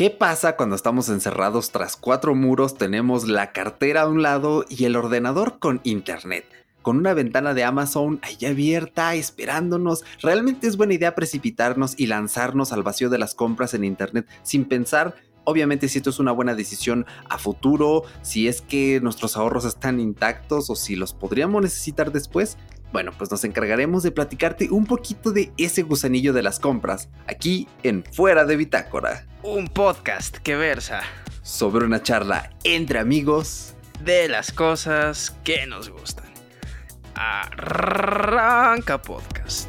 ¿Qué pasa cuando estamos encerrados tras cuatro muros, tenemos la cartera a un lado y el ordenador con internet? Con una ventana de Amazon ahí abierta, esperándonos, realmente es buena idea precipitarnos y lanzarnos al vacío de las compras en internet sin pensar Obviamente si esto es una buena decisión a futuro, si es que nuestros ahorros están intactos o si los podríamos necesitar después, bueno, pues nos encargaremos de platicarte un poquito de ese gusanillo de las compras, aquí en Fuera de Bitácora. Un podcast que versa sobre una charla entre amigos de las cosas que nos gustan. Arranca podcast.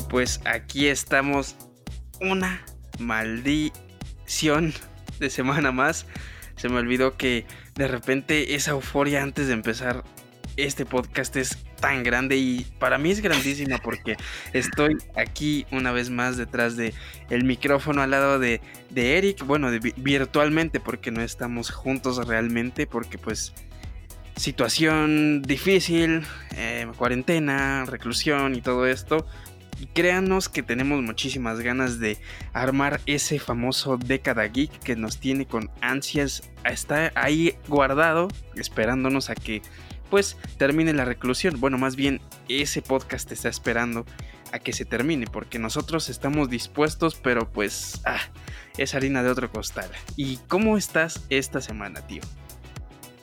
Y pues aquí estamos. Una maldición de semana más. Se me olvidó que de repente esa euforia antes de empezar este podcast es tan grande y para mí es grandísima porque estoy aquí una vez más detrás de el micrófono al lado de, de Eric, bueno, virtualmente porque no estamos juntos realmente porque pues situación difícil, eh, cuarentena, reclusión y todo esto, y créanos que tenemos muchísimas ganas de armar ese famoso década geek que nos tiene con ansias. Está ahí guardado, esperándonos a que pues termine la reclusión. Bueno, más bien ese podcast está esperando a que se termine, porque nosotros estamos dispuestos, pero pues ah, es harina de otro costal. ¿Y cómo estás esta semana, tío?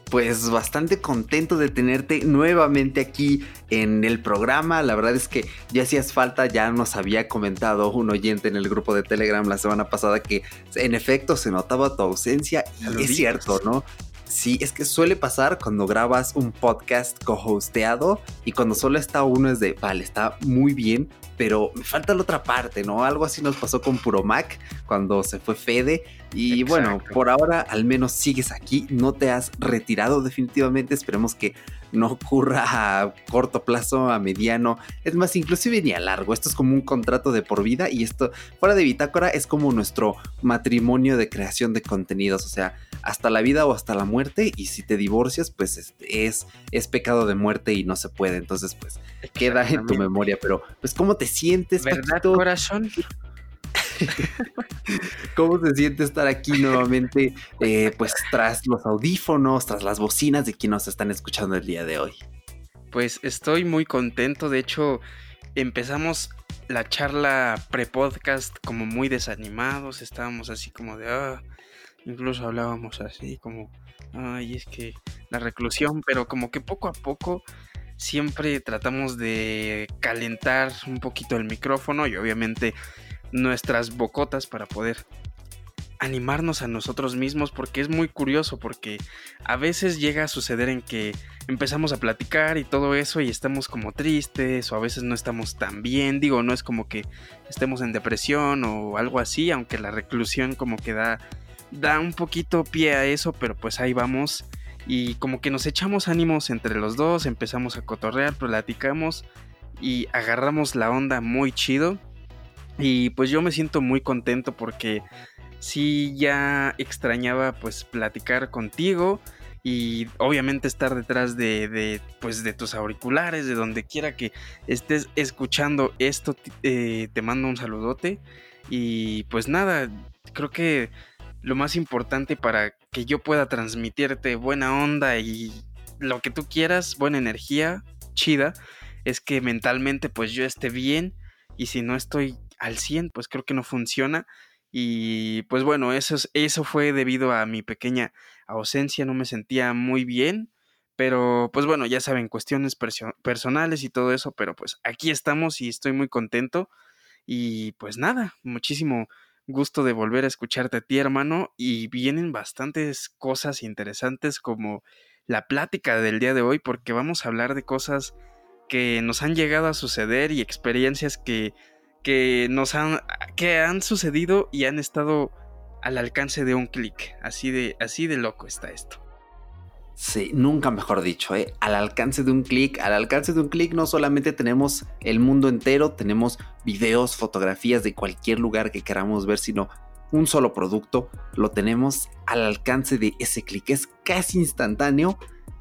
Pues bastante contento de tenerte nuevamente aquí en el programa. La verdad es que ya hacías falta, ya nos había comentado un oyente en el grupo de Telegram la semana pasada que en efecto se notaba tu ausencia y es cierto, ¿no? Sí, es que suele pasar cuando grabas un podcast co-hosteado y cuando solo está uno es de, vale, está muy bien, pero me falta la otra parte, ¿no? Algo así nos pasó con Puro Mac cuando se fue Fede. Y bueno, por ahora al menos sigues aquí, no te has retirado definitivamente, esperemos que no ocurra a corto plazo, a mediano, es más, inclusive ni a largo. Esto es como un contrato de por vida y esto, fuera de Bitácora, es como nuestro matrimonio de creación de contenidos, o sea, hasta la vida o hasta la muerte. Y si te divorcias, pues es, es, pecado de muerte y no se puede. Entonces, pues queda en tu memoria. Pero, pues, ¿cómo te sientes, ¿Verdad, corazón? ¿Cómo se siente estar aquí nuevamente, eh, pues tras los audífonos, tras las bocinas de quien nos están escuchando el día de hoy? Pues estoy muy contento, de hecho empezamos la charla pre-podcast como muy desanimados, estábamos así como de, ah, incluso hablábamos así como, ay, es que la reclusión, pero como que poco a poco siempre tratamos de calentar un poquito el micrófono y obviamente nuestras bocotas para poder animarnos a nosotros mismos porque es muy curioso porque a veces llega a suceder en que empezamos a platicar y todo eso y estamos como tristes o a veces no estamos tan bien, digo, no es como que estemos en depresión o algo así, aunque la reclusión como que da, da un poquito pie a eso, pero pues ahí vamos y como que nos echamos ánimos entre los dos, empezamos a cotorrear, platicamos y agarramos la onda muy chido y pues yo me siento muy contento porque sí ya extrañaba pues platicar contigo y obviamente estar detrás de, pues de tus auriculares, de donde quiera que estés escuchando esto, eh, te mando un saludote y pues nada, creo que lo más importante para que yo pueda transmitirte buena onda y lo que tú quieras, buena energía, chida, es que mentalmente pues yo esté bien y si no estoy al 100, pues creo que no funciona. Y pues bueno, eso, eso fue debido a mi pequeña ausencia, no me sentía muy bien. Pero pues bueno, ya saben, cuestiones personales y todo eso, pero pues aquí estamos y estoy muy contento. Y pues nada, muchísimo gusto de volver a escucharte a ti, hermano. Y vienen bastantes cosas interesantes como la plática del día de hoy, porque vamos a hablar de cosas que nos han llegado a suceder y experiencias que que nos han que han sucedido y han estado al alcance de un clic. Así de así de loco está esto. Sí, nunca mejor dicho, ¿eh? al alcance de un clic, al alcance de un clic no solamente tenemos el mundo entero, tenemos videos, fotografías de cualquier lugar que queramos ver, sino un solo producto, lo tenemos al alcance de ese clic. Es casi instantáneo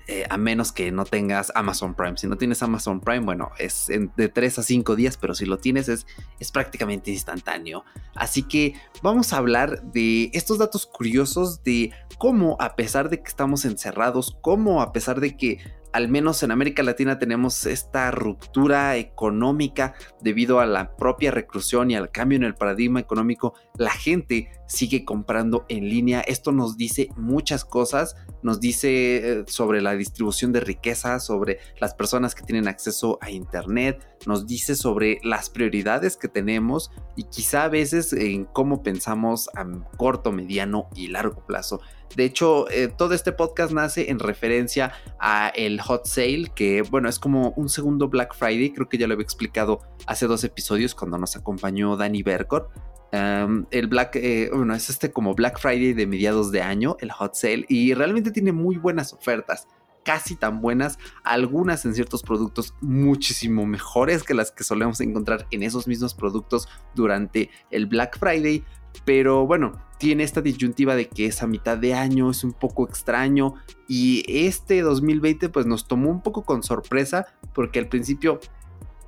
eh, a menos que no tengas Amazon Prime. Si no tienes Amazon Prime, bueno, es de 3 a 5 días, pero si lo tienes es, es prácticamente instantáneo. Así que vamos a hablar de estos datos curiosos de cómo a pesar de que estamos encerrados, cómo a pesar de que al menos en América Latina tenemos esta ruptura económica debido a la propia reclusión y al cambio en el paradigma económico, la gente sigue comprando en línea. Esto nos dice muchas cosas, nos dice eh, sobre la distribución de riqueza, sobre las personas que tienen acceso a Internet, nos dice sobre las prioridades que tenemos y quizá a veces en cómo pensamos a corto, mediano y largo plazo. De hecho, eh, todo este podcast nace en referencia a el Hot Sale, que bueno, es como un segundo Black Friday, creo que ya lo había explicado hace dos episodios cuando nos acompañó Danny Bercor. el Black, eh, bueno, es este como Black Friday de mediados de año, el Hot Sale, y realmente tiene muy buenas ofertas casi tan buenas, algunas en ciertos productos muchísimo mejores que las que solemos encontrar en esos mismos productos durante el Black Friday, pero bueno, tiene esta disyuntiva de que esa mitad de año es un poco extraño y este 2020 pues nos tomó un poco con sorpresa porque al principio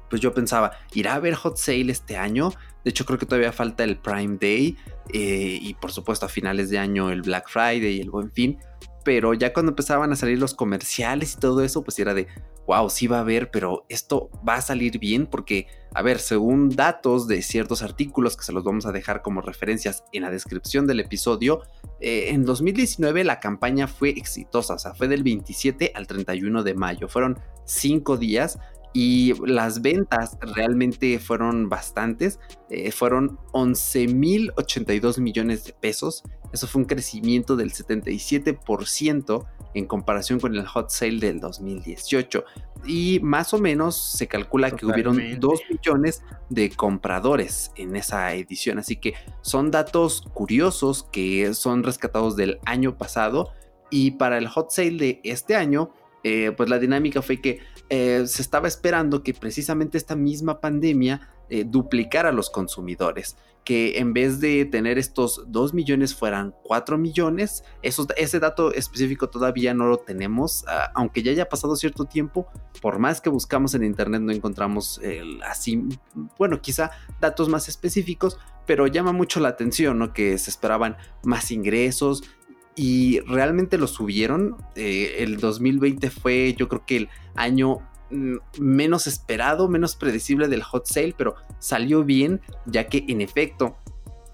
pues yo pensaba, ¿irá a haber hot sale este año? De hecho creo que todavía falta el Prime Day eh, y por supuesto a finales de año el Black Friday y el Buen Fin pero ya cuando empezaban a salir los comerciales y todo eso, pues era de, wow, sí va a haber, pero esto va a salir bien porque, a ver, según datos de ciertos artículos que se los vamos a dejar como referencias en la descripción del episodio, eh, en 2019 la campaña fue exitosa, o sea, fue del 27 al 31 de mayo, fueron cinco días y las ventas realmente fueron bastantes, eh, fueron 11.082 millones de pesos, eso fue un crecimiento del 77% en comparación con el hot sale del 2018 y más o menos se calcula que hubieron 2 millones de compradores en esa edición, así que son datos curiosos que son rescatados del año pasado. Y para el hot sale de este año eh, pues la dinámica fue que eh, se estaba esperando que precisamente esta misma pandemia eh, duplicara a los consumidores, que en vez de tener estos 2 millones fueran 4 millones. ese dato específico todavía no lo tenemos, ah, aunque ya haya pasado cierto tiempo, por más que buscamos en internet no encontramos así, bueno, quizá datos más específicos, pero llama mucho la atención, ¿no? Que se esperaban más ingresos, y realmente lo subieron. Eh, el 2020 fue yo creo que el año mm, menos esperado, menos predecible del hot sale, pero salió bien ya que en efecto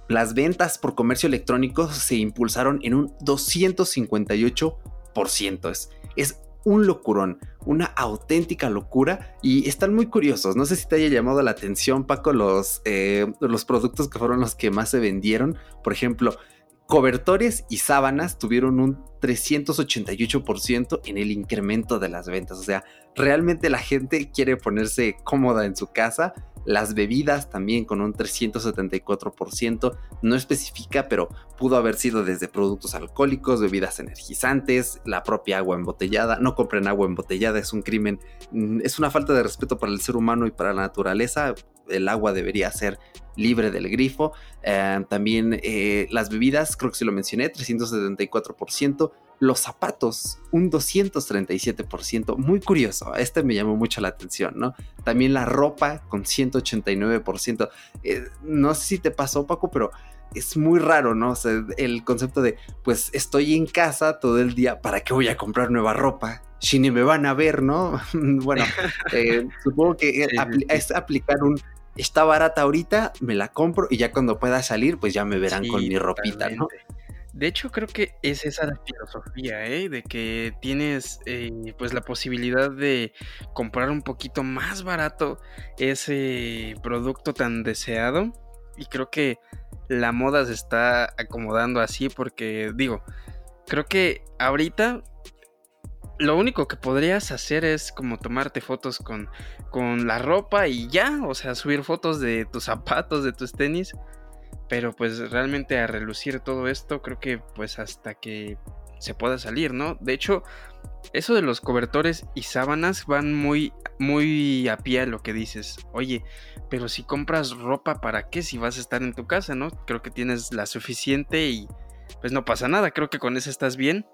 las ventas por comercio electrónico se impulsaron en un 258%. Es, es un locurón, una auténtica locura y están muy curiosos. No sé si te haya llamado la atención, Paco, los, eh, los productos que fueron los que más se vendieron. Por ejemplo, Cobertores y sábanas tuvieron un 388% en el incremento de las ventas. O sea, realmente la gente quiere ponerse cómoda en su casa. Las bebidas también con un 374%. No especifica, pero pudo haber sido desde productos alcohólicos, bebidas energizantes, la propia agua embotellada. No compren agua embotellada, es un crimen. Mm, es una falta de respeto para el ser humano y para la naturaleza el agua debería ser libre del grifo. Eh, también eh, las bebidas, creo que se lo mencioné, 374%. Los zapatos, un 237%. Muy curioso, este me llamó mucho la atención, ¿no? También la ropa con 189%. Eh, no sé si te pasó, Paco, pero es muy raro, ¿no? O sea, el concepto de, pues estoy en casa todo el día, ¿para qué voy a comprar nueva ropa? Si ni me van a ver, ¿no? bueno, supongo que es aplicar un está barata ahorita, me la compro y ya cuando pueda salir, pues ya me verán con mi ropita, ¿no? De hecho, creo que es esa la filosofía, ¿eh? De que tienes eh, pues la posibilidad de comprar un poquito más barato ese producto tan deseado. Y creo que la moda se está acomodando así porque, digo, creo que ahorita lo único que podrías hacer es como tomarte fotos con, con la ropa y ya, o sea, subir fotos de tus zapatos, de tus tenis. Pero pues realmente a relucir todo esto, creo que pues hasta que se pueda salir, ¿no? De hecho, eso de los cobertores y sábanas van muy, muy a pie a lo que dices. Oye, pero si compras ropa, ¿para qué? Si vas a estar en tu casa, ¿no? Creo que tienes la suficiente y pues no pasa nada. Creo que con eso estás bien.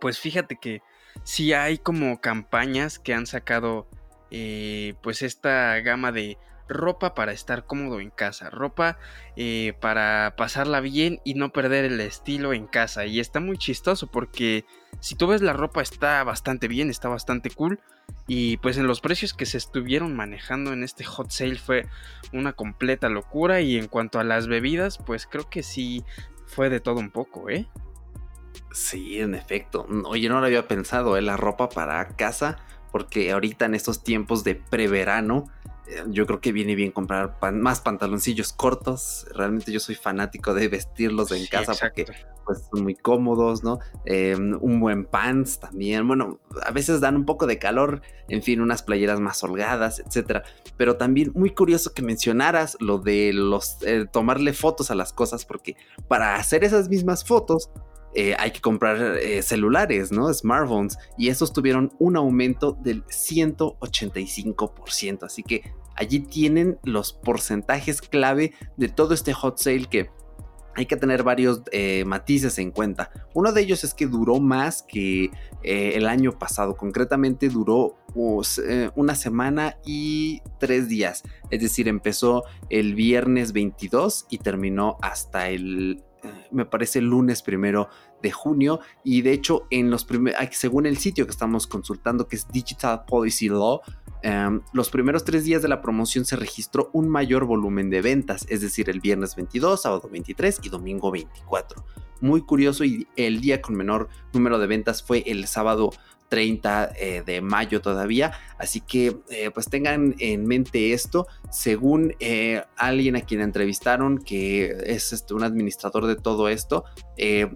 Pues fíjate que sí hay como campañas que han sacado eh, pues esta gama de ropa para estar cómodo en casa, ropa eh, para pasarla bien y no perder el estilo en casa. Y está muy chistoso porque si tú ves la ropa está bastante bien, está bastante cool. Y pues en los precios que se estuvieron manejando en este hot sale fue una completa locura. Y en cuanto a las bebidas, pues creo que sí fue de todo un poco, ¿eh? Sí, en efecto. Oye, no lo había pensado, ¿eh? La ropa para casa, porque ahorita en estos tiempos de preverano, eh, yo creo que viene bien comprar más pantaloncillos cortos. Realmente yo soy fanático de vestirlos en casa porque pues, son muy cómodos, ¿no? Em, un buen pants también. Bueno, a veces dan un poco de calor, en fin, unas playeras más holgadas, etcétera. Pero también muy curioso que mencionaras lo de los eh, tomarle fotos a las cosas, porque para hacer esas mismas fotos eh, hay que comprar celulares, ¿no? Smartphones. Y esos tuvieron un aumento del 185%. Así que allí tienen los porcentajes clave de todo este hot sale que hay que tener varios eh, matices en cuenta. Uno de ellos es que duró más que eh, el año pasado. Concretamente duró pues, eh, una semana y tres días. Es decir, empezó el viernes 22 y terminó hasta el, me parece, el lunes primero de junio. Y de hecho, en los según el sitio que estamos consultando, que es Digital Policy Law, Em, los primeros tres días de la promoción se registró un mayor volumen de ventas, es decir, el viernes 22, sábado 23 y domingo 24. Muy curioso y el día con menor número de ventas fue el sábado 30 eh, de mayo todavía. Así que eh, pues tengan en mente esto. Según eh, alguien a quien entrevistaron, que es este, un administrador de todo esto,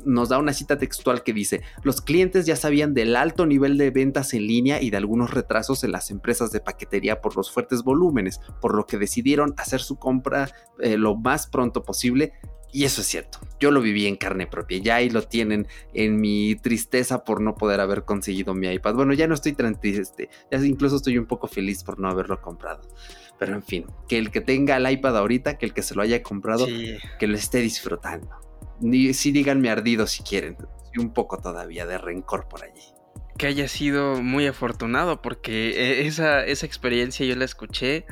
nos da una cita textual que dice, los clientes ya sabían del alto nivel de ventas en línea y de algunos retrasos en las empresas de paquetería por los fuertes volúmenes, por lo que decidieron hacer su compra lo más pronto posible y eso es cierto, yo lo viví en carne propia, ya ahí lo tienen en mi tristeza por no poder haber conseguido mi iPad. Bueno, ya no estoy tan triste, ya incluso estoy un poco feliz por no haberlo comprado. Pero en fin, que el que tenga el iPad ahorita, que el que se lo haya comprado, que lo esté disfrutando. Ni, sí díganme ardido si quieren, y un poco todavía de rencor por allí que haya sido muy afortunado porque eh, esa, esa experiencia yo la escuché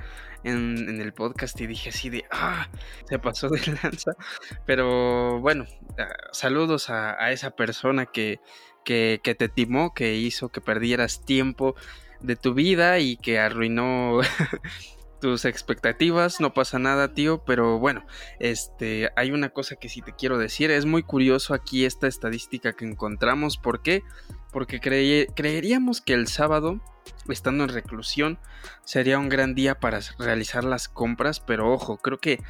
en, el podcast y dije así de, ah, se pasó de lanza. Pero bueno, ah, saludos a, esa persona que, que, que te timó, que hizo que perdieras tiempo de tu vida y que arruinó tus expectativas, no pasa nada, tío, pero bueno, este, hay una cosa que sí te quiero decir, es muy curioso aquí esta estadística que encontramos, ¿por qué? Porque creeríamos que el sábado, estando en reclusión, sería un gran día para realizar las compras, pero ojo, creo que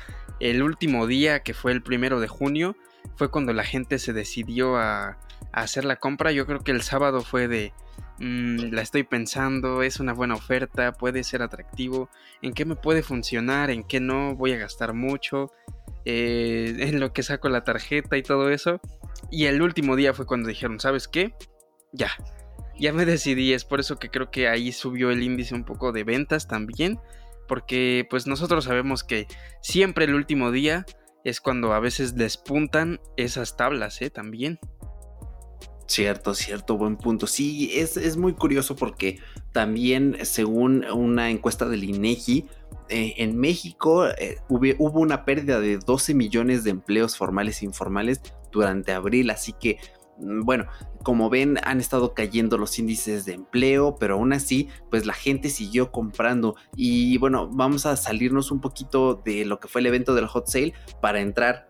el último día, que fue el primero de junio, fue cuando la gente se decidió a, hacer la compra, yo creo que el sábado fue de Mm, la estoy pensando, es una buena oferta, puede ser atractivo, en qué me puede funcionar, en qué no, voy a gastar mucho, eh, en lo que saco la tarjeta y todo eso. Y el último día fue cuando dijeron, ¿sabes qué? Ya, ya me decidí, es por eso que creo que ahí subió el índice un poco de ventas también, porque pues nosotros sabemos que siempre el último día es cuando a veces despuntan esas tablas, ¿eh? También. Cierto, cierto, buen punto. Sí, es, muy curioso porque también según una encuesta del INEGI, eh, en México eh, hubo, una pérdida de 12 millones de empleos formales e informales durante abril, así que bueno, como ven, han estado cayendo los índices de empleo, pero aún así, pues la gente siguió comprando. Y bueno, vamos a salirnos un poquito de lo que fue el evento del hot sale para entrar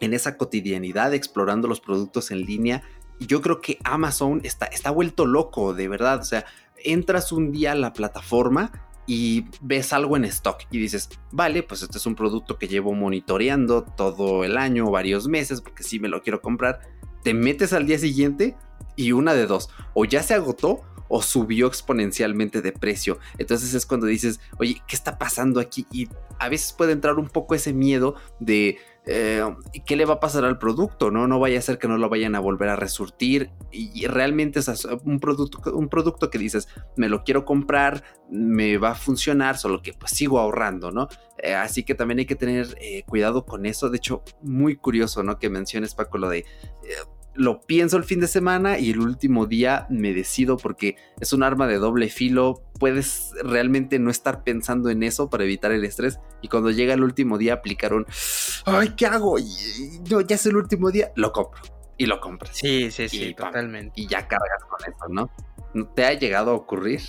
en esa cotidianidad explorando los productos en línea yo creo que Amazon está, está vuelto loco, de verdad. O sea, entras un día a la plataforma y ves algo en stock y dices, vale, pues este es un producto que llevo monitoreando todo el año, varios meses, porque sí me lo quiero comprar. Te metes al día siguiente y una de dos, o ya se agotó o subió exponencialmente de precio. Entonces es cuando dices, oye, ¿qué está pasando aquí? Y a veces puede entrar un poco ese miedo de eh, ¿qué le va a pasar al producto? No, no vaya a ser que no lo vayan a volver a resurtir. Y, realmente es un producto, un producto que dices, me lo quiero comprar, me va a funcionar, solo que pues sigo ahorrando, ¿no? Eh, así que también hay que tener eh, cuidado con eso. De hecho, muy curioso, ¿no? Que menciones, Paco, lo de lo pienso el fin de semana y el último día me decido porque es un arma de doble filo. Puedes realmente no estar pensando en eso para evitar el estrés. Y cuando llega el último día, aplicaron, ay, ¿qué hago? Y, no, ya es el último día, lo compro. Y lo compras. Sí, sí, sí, totalmente. Y ya cargas con eso, ¿no? ¿No te ha llegado a ocurrir?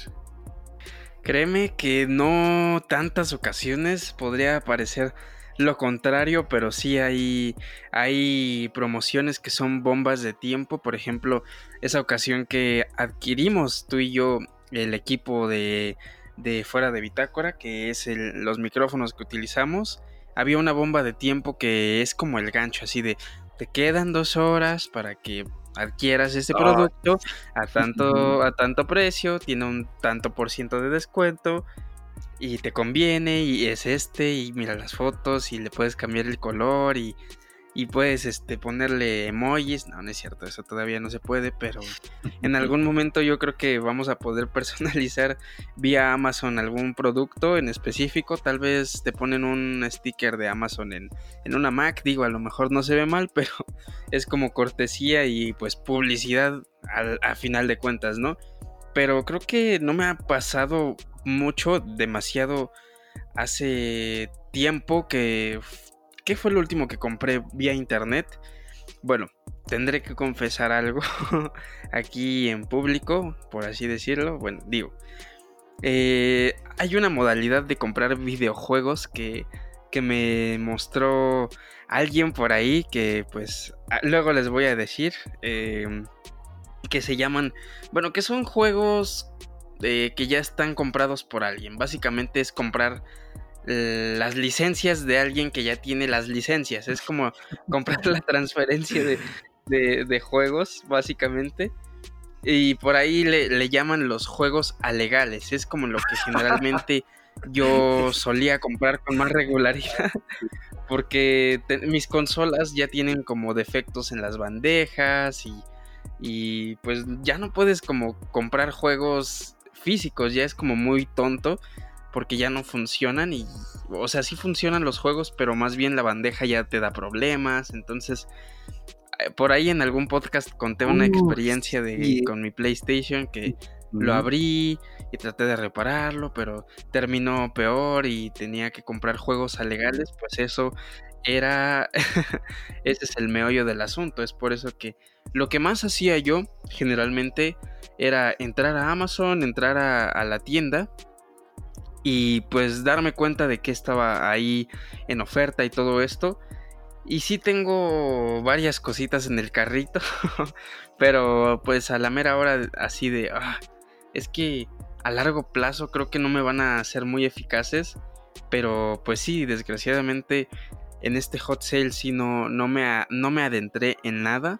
Créeme que no tantas ocasiones podría parecer lo contrario, pero sí hay, hay promociones que son bombas de tiempo. Por ejemplo, esa ocasión que adquirimos tú y yo el equipo de, de fuera de bitácora, que es los micrófonos que utilizamos, había una bomba de tiempo que es como el gancho, así de te quedan dos horas para que adquieras este producto a tanto, a tanto precio, tiene un tanto por ciento de descuento y te conviene y es este y mira las fotos y le puedes cambiar el color y, y puedes este, ponerle emojis. No, no es cierto, eso todavía no se puede, pero en algún momento yo creo que vamos a poder personalizar vía Amazon algún producto en específico. Tal vez te ponen un sticker de Amazon en, en una Mac, digo, a lo mejor no se ve mal, pero es como cortesía y pues publicidad al, a final de cuentas, ¿no? Pero creo que no me ha pasado mucho, demasiado hace tiempo que... ¿Qué fue lo último que compré vía internet? Bueno, tendré que confesar algo aquí en público, por así decirlo. Bueno, digo, eh, hay una modalidad de comprar videojuegos que, que me mostró alguien por ahí que pues luego les voy a decir em, que se llaman, bueno, que son juegos que ya están comprados por alguien. Básicamente es comprar eh, las licencias de alguien que ya tiene las licencias. Es como comprar la transferencia de, juegos, básicamente. Y por ahí le, llaman los juegos alegales. Es como lo que generalmente yo solía comprar con más regularidad. Porque mis consolas ya tienen como defectos en las bandejas y, y pues ya no puedes como comprar juegos físicos, ya es como muy tonto porque ya no funcionan y, o sea, sí funcionan los juegos, pero más bien la bandeja ya te da problemas, entonces eh, por ahí en algún podcast conté una experiencia de con mi PlayStation que lo abrí y traté de repararlo, pero terminó peor y tenía que comprar juegos alegales, pues eso era ese es el meollo del asunto, es por eso que lo que más hacía yo generalmente era entrar a Amazon, entrar a, la tienda y pues darme cuenta de que estaba ahí en oferta y todo esto. Y sí tengo varias cositas en el carrito, pero pues a la mera hora así de, ah, es que a largo plazo creo que no me van a ser muy eficaces, pero pues sí, desgraciadamente en este hot sale sí no, no, me, no me adentré en nada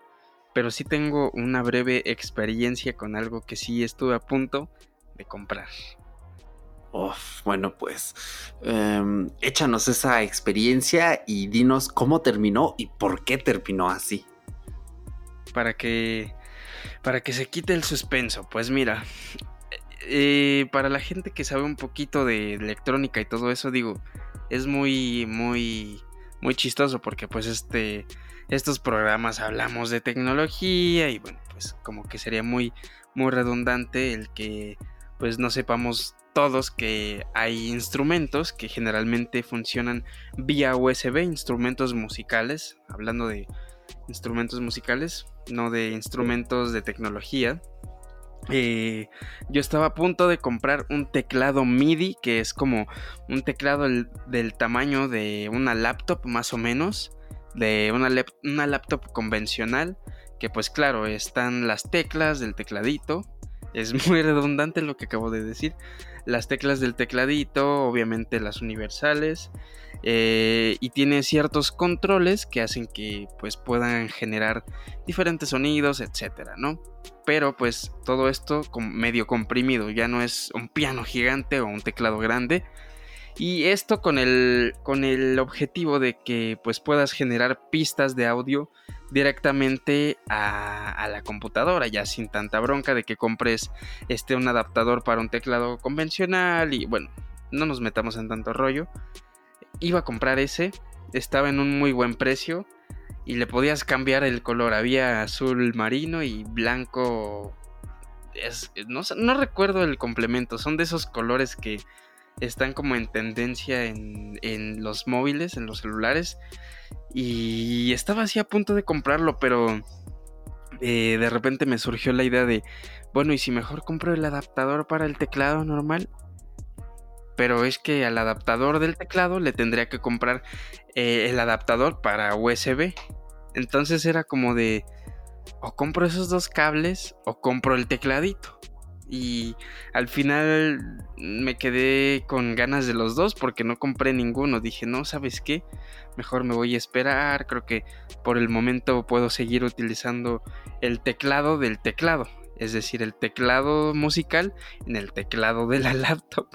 pero sí tengo una breve experiencia con algo que sí estuve a punto de comprar. bueno, pues em, échanos esa experiencia y dinos cómo terminó y por qué terminó así. Para que, para que se quite el suspenso, pues mira, eh, para la gente que sabe un poquito de electrónica y todo eso, digo, es muy, muy, muy chistoso porque pues este estos programas hablamos de tecnología y bueno, pues como que sería muy, muy redundante el que pues no sepamos todos que hay instrumentos que generalmente funcionan vía USB, instrumentos musicales, hablando de instrumentos musicales, no de instrumentos de tecnología. Eh, yo estaba a punto de comprar un teclado MIDI, que es como un teclado del tamaño de una laptop más o menos de una, una laptop convencional, que pues claro, están las teclas del tecladito, es muy redundante lo que acabo de decir. Las teclas del tecladito, obviamente las universales. Eh, y tiene ciertos controles que hacen que pues puedan generar diferentes sonidos, etcétera, ¿no? Pero pues todo esto medio comprimido, ya no es un piano gigante o un teclado grande. Y esto con el, con el objetivo de que pues puedas generar pistas de audio directamente a, la computadora, ya sin tanta bronca de que compres este, un adaptador para un teclado convencional y bueno, no nos metamos en tanto rollo. Iba a comprar ese, estaba en un muy buen precio y le podías cambiar el color, había azul marino y blanco... no, no recuerdo el complemento, son de esos colores que están como en tendencia en, los móviles, en los celulares. Y estaba así a punto de comprarlo, pero eh, de repente me surgió la idea de, bueno, ¿y si mejor compro el adaptador para el teclado normal? Pero es que al adaptador del teclado le tendría que comprar eh, el adaptador para USB. Entonces era como de, o compro esos dos cables o compro el tecladito. Y al final me quedé con ganas de los dos porque no compré ninguno. Dije, no, ¿sabes qué? Mejor me voy a esperar. Creo que por el momento puedo seguir utilizando el teclado del teclado. Es decir, el teclado musical en el teclado de la laptop.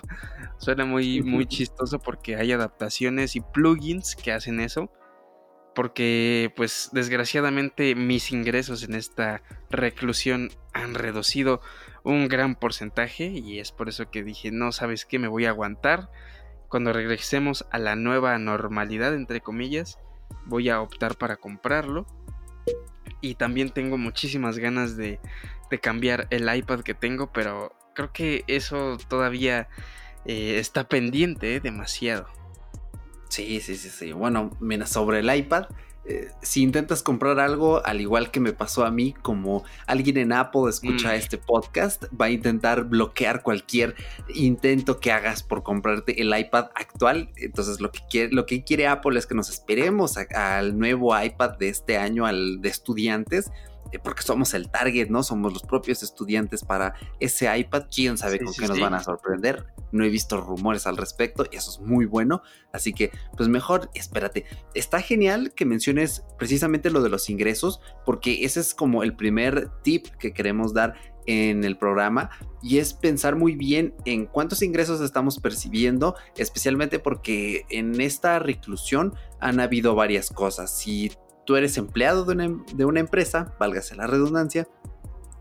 Suena muy, muy chistoso porque hay adaptaciones y plugins que hacen eso porque pues desgraciadamente mis ingresos en esta reclusión han reducido un gran porcentaje y es por eso que dije, no, sabes qué, me voy a aguantar. Cuando regresemos a la nueva normalidad, entre comillas, voy a optar para comprarlo. Y también tengo muchísimas ganas de, cambiar el iPad que tengo, pero creo que eso todavía eh, está pendiente eh, demasiado. Sí, sí, sí, sí. Bueno, mira, sobre el iPad, eh, si intentas comprar algo, al igual que me pasó a mí, como alguien en Apple escucha mm. este podcast, va a intentar bloquear cualquier intento que hagas por comprarte el iPad actual. Entonces, lo que quiere, lo que quiere Apple es que nos esperemos al nuevo iPad de este año, al de estudiantes porque somos el target, ¿no? Somos los propios estudiantes para ese iPad. ¿Quién sabe con qué nos van a sorprender? No he visto rumores al respecto y eso es muy bueno. Así que, pues mejor, espérate. Está genial que menciones precisamente lo de los ingresos, porque ese es como el primer tip que queremos dar en el programa y es pensar muy bien en cuántos ingresos estamos percibiendo, especialmente porque en esta reclusión han habido varias cosas. Si tú eres empleado de una, empresa, válgase la redundancia,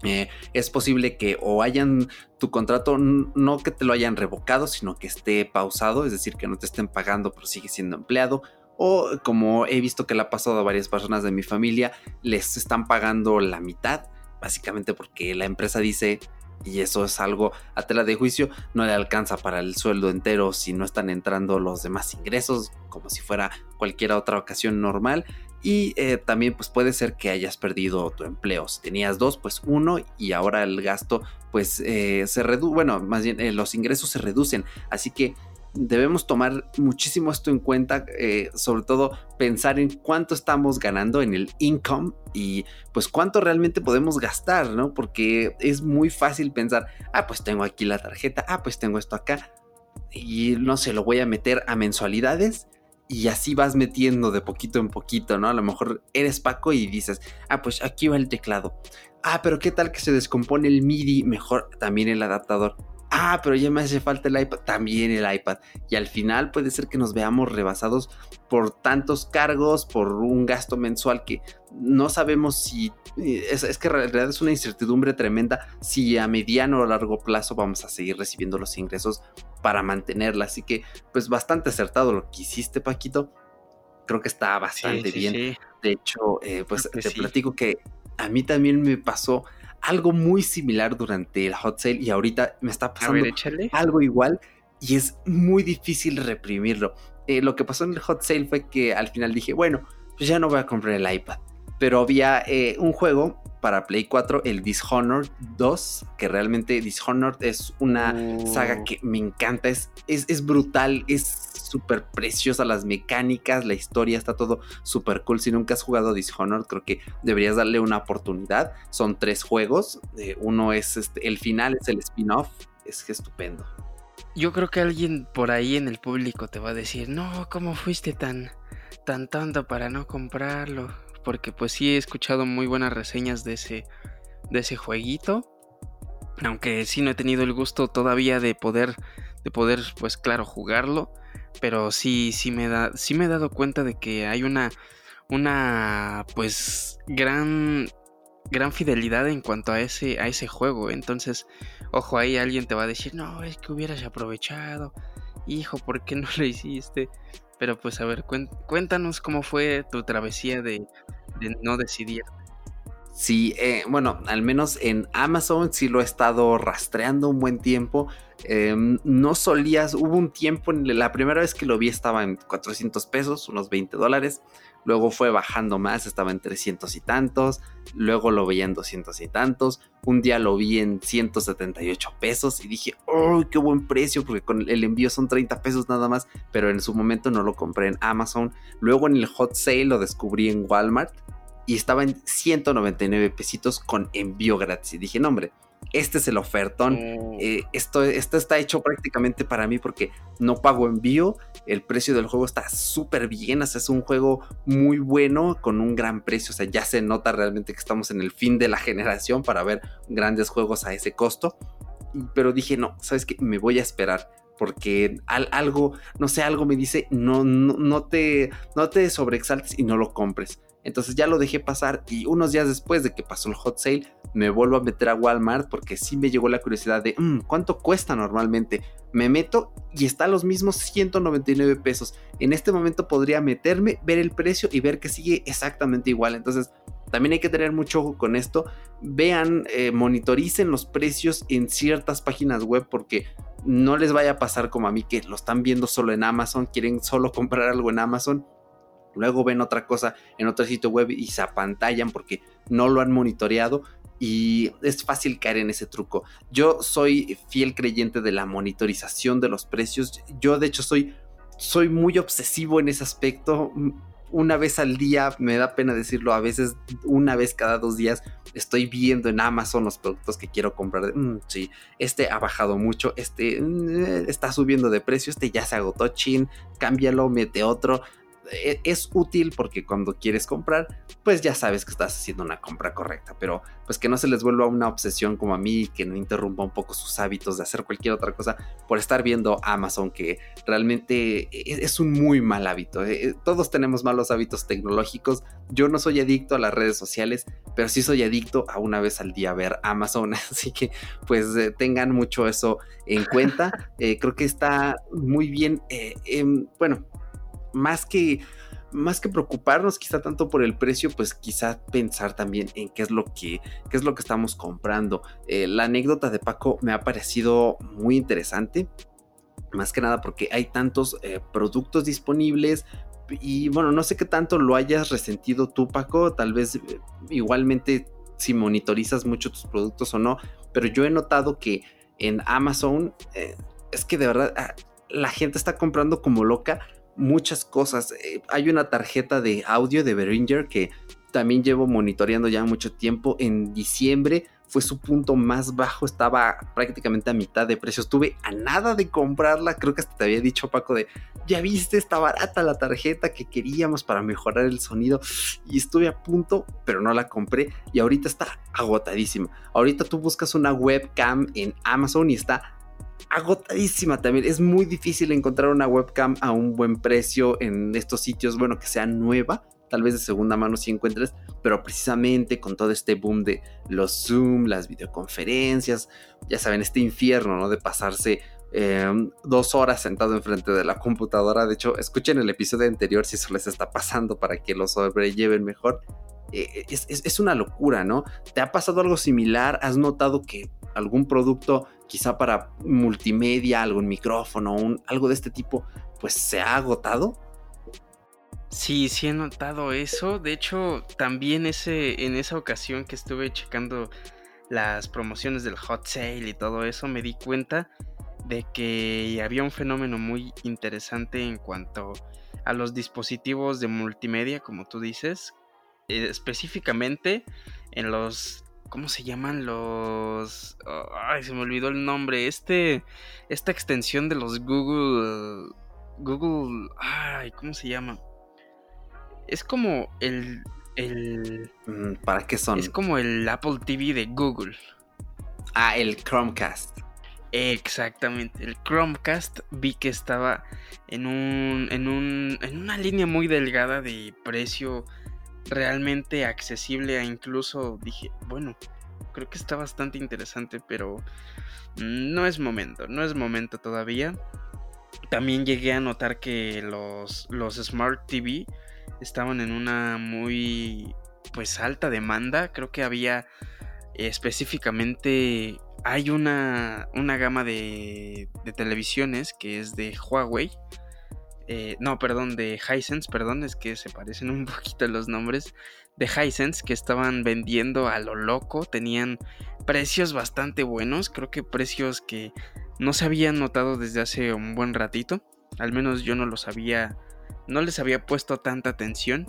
eh, es posible que o hayan tu contrato, no que te lo hayan revocado, sino que esté pausado, es decir, que no te estén pagando, pero sigue siendo empleado. O como he visto que le ha pasado a varias personas de mi familia, les están pagando la mitad, básicamente porque la empresa dice, y eso es algo a tela de juicio, no le alcanza para el sueldo entero si no están entrando los demás ingresos, como si fuera cualquier otra ocasión normal. Y eh, también pues puede ser que hayas perdido tu empleo. Si tenías dos, pues uno y ahora el gasto pues eh, se reduce, bueno, más bien eh, los ingresos se reducen. Así que debemos tomar muchísimo esto en cuenta, sobre todo pensar en cuánto estamos ganando en el income y pues cuánto realmente podemos gastar, ¿no? Porque es muy fácil pensar, ah, pues tengo aquí la tarjeta, ah, pues tengo esto acá y no sé, lo voy a meter a mensualidades y así vas metiendo de poquito en poquito, ¿no? A lo mejor eres Paco y dices, ah, pues aquí va el teclado. Ah, pero qué tal que se descompone el MIDI, mejor también el adaptador. Ah, pero ya me hace falta el iPad, también el iPad. Y al final puede ser que nos veamos rebasados por tantos cargos, por un gasto mensual que no sabemos si... Eh, es, que en realidad es una incertidumbre tremenda si a mediano o largo plazo vamos a seguir recibiendo los ingresos para mantenerla. Así que pues bastante acertado lo que hiciste, Paquito. Creo que está bastante bien. De hecho, eh, pues te platico que a mí también me pasó algo muy similar durante el hot sale y ahorita me está pasando algo igual y es muy difícil reprimirlo. Eh, lo que pasó en el hot sale fue que al final dije, bueno, pues ya no voy a comprar el iPad. Pero había eh, un juego para Play 4, el Dishonored 2, que realmente Dishonored es una saga oh. que me encanta, es, es, es brutal, es súper preciosa las mecánicas, la historia, está todo súper cool. Si nunca has jugado Dishonored, creo que deberías darle una oportunidad. Son tres juegos. Eh, uno es este, el final, es el spin-off. Es estupendo. Yo creo que alguien por ahí en el público te va a decir, no, ¿cómo fuiste tan, tan tonto para no comprarlo? Porque pues sí he escuchado muy buenas reseñas de ese, de ese jueguito. Aunque sí no he tenido el gusto todavía de poder de poder, pues claro, jugarlo. Pero sí, sí me, da, sí me he dado cuenta de que hay una, una, pues, gran, gran fidelidad en cuanto a ese, a ese juego. Entonces, ojo, ahí alguien te va a decir, no, es que hubieras aprovechado. Hijo, ¿por qué no lo hiciste? Pero pues a ver, cuéntanos cómo fue tu travesía de, de no decidir. Sí, eh, bueno, al menos en Amazon sí lo he estado rastreando un buen tiempo. Em, no solías, hubo un tiempo, en la primera vez que lo vi estaba en 400 pesos, unos 20 dólares. Luego fue bajando más, estaba en 300 y tantos. Luego lo veía en 200 y tantos. Un día lo vi en 178 pesos y dije, ¡oh, qué buen precio! Porque con el envío son 30 pesos nada más. Pero en su momento no lo compré en Amazon. Luego en el hot sale lo descubrí en Walmart y estaba en 199 pesitos con envío gratis. Y dije, no, hombre, este es el ofertón. Oh. Eh, esto, esto está hecho prácticamente para mí porque no pago envío. El precio del juego está súper bien. O sea, es un juego muy bueno con un gran precio. O sea, ya se nota realmente que estamos en el fin de la generación para ver grandes juegos a ese costo. Pero dije, no, ¿sabes qué? Me voy a esperar porque algo, no sé, algo me dice, no, no, no, te, no te sobreexaltes y no lo compres. Entonces ya lo dejé pasar y unos días después de que pasó el hot sale me vuelvo a meter a Walmart porque sí me llegó la curiosidad de mm, cuánto cuesta normalmente. Me meto y está a los mismos 199 pesos. En este momento podría meterme, ver el precio y ver que sigue exactamente igual. Entonces también hay que tener mucho ojo con esto. Vean, eh, monitoricen los precios en ciertas páginas web porque no les vaya a pasar como a mí que lo están viendo solo en Amazon, quieren solo comprar algo en Amazon luego ven otra cosa en otro sitio web y se apantallan porque no lo han monitoreado y es fácil caer en ese truco. Yo soy fiel creyente de la monitorización de los precios. Yo de hecho soy, soy muy obsesivo en ese aspecto. Una vez al día, me da pena decirlo, a veces una vez cada dos días estoy viendo en Amazon los productos que quiero comprar. Mm, sí, este ha bajado mucho, este mm, está subiendo de precio, este ya se agotó, chin, cámbialo, mete otro es útil porque cuando quieres comprar, pues ya sabes que estás haciendo una compra correcta, pero pues que no se les vuelva una obsesión como a mí, que no interrumpa un poco sus hábitos de hacer cualquier otra cosa por estar viendo Amazon, que realmente e, es un muy mal hábito. Eh, todos tenemos malos hábitos tecnológicos. Yo no soy adicto a las redes sociales, pero sí soy adicto a una vez al día ver Amazon, así que pues eh, tengan mucho eso en cuenta. Eh, creo que está muy bien, em, bueno, más que más que preocuparnos quizá tanto por el precio, pues quizá pensar también en qué es lo que, qué es lo que estamos comprando. Eh, la anécdota de Paco me ha parecido muy interesante, más que nada porque hay tantos eh, productos disponibles. Y bueno, no sé qué tanto lo hayas resentido tú, Paco. Tal vez eh, igualmente si monitorizas mucho tus productos o no. Pero yo he notado que en Amazon es que de verdad ah, la gente está comprando como loca muchas cosas. Eh, hay una tarjeta de audio de Behringer que también llevo monitoreando ya mucho tiempo. En diciembre fue su punto más bajo, estaba prácticamente a mitad de precio. Estuve a nada de comprarla. Creo que hasta te había dicho, Paco, de ya viste, está barata la tarjeta que queríamos para mejorar el sonido. Y estuve a punto, pero no la compré. Y ahorita está agotadísima. Ahorita tú buscas una webcam en Amazon y está agotadísima también. Es muy difícil encontrar una webcam a un buen precio en estos sitios, bueno, que sea nueva. Tal vez de segunda mano si encuentres, pero precisamente con todo este boom de los Zoom, las videoconferencias, ya saben, este infierno, ¿no? De pasarse em, dos horas sentado enfrente de la computadora. De hecho, escuchen el episodio anterior si eso les está pasando para que lo sobrelleven mejor. Eh, es, es, una locura, ¿no? ¿Te ha pasado algo similar? ¿Has notado que algún producto quizá para multimedia, algún micrófono, algo de este tipo, pues se ha agotado. Sí, sí he notado eso. De hecho, también ese, en esa ocasión que estuve checando las promociones del hot sale y todo eso, me di cuenta de que había un fenómeno muy interesante en cuanto a los dispositivos de multimedia, como tú dices, eh, específicamente en los ¿Cómo se llaman los... Ay, se me olvidó el nombre. Este... Esta extensión de los Google... Google... Ay, ¿cómo se llama? Es como el... el mm, ¿Para qué son? Es como el Apple TV de Google. Ah, el Chromecast. Exactamente, el Chromecast vi que estaba en un, en un en una línea muy delgada de precio realmente accesible e incluso dije, bueno, creo que está bastante interesante, pero no es momento, no es momento todavía. También llegué a notar que los, los Smart TV estaban en una muy pues alta demanda. Creo que había específicamente hay una, una gama de, de, televisiones que es de Huawei. Eh, no, perdón, de Hisense, perdón, es que se parecen un poquito los nombres. De Hisense que estaban vendiendo a lo loco. Tenían precios bastante buenos. Creo que precios que no se habían notado desde hace un buen ratito. Al menos yo no los había. No les había puesto tanta atención.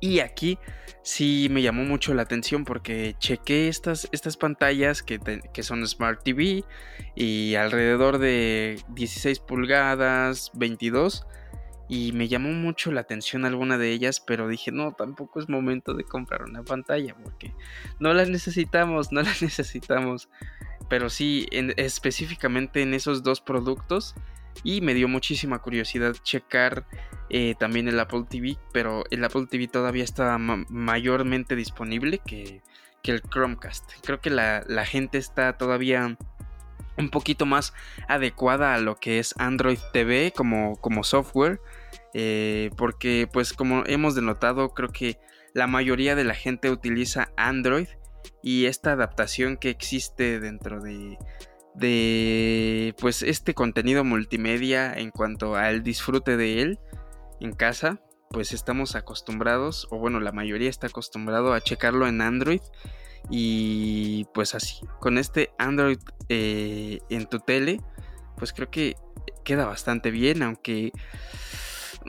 Y aquí sí me llamó mucho la atención porque chequé estas, estas pantallas que, que, son Smart TV y alrededor de 16 pulgadas, 22. Y me llamó mucho la atención alguna de ellas, pero dije, no, tampoco es momento de comprar una pantalla porque no la necesitamos, no la necesitamos. Pero sí, específicamente en esos dos productos y me dio muchísima curiosidad checar eh, también el Apple TV, pero el Apple TV todavía está mayormente disponible que, el Chromecast. Creo que la, gente está todavía un poquito más adecuada a lo que es Android TV como, como software. Eh, porque pues como hemos denotado creo que la mayoría de la gente utiliza Android y esta adaptación que existe dentro de, de pues este contenido multimedia en cuanto al disfrute de él en casa pues estamos acostumbrados o bueno la mayoría está acostumbrado a checarlo en Android y pues así con este Android eh, en tu tele pues creo que queda bastante bien aunque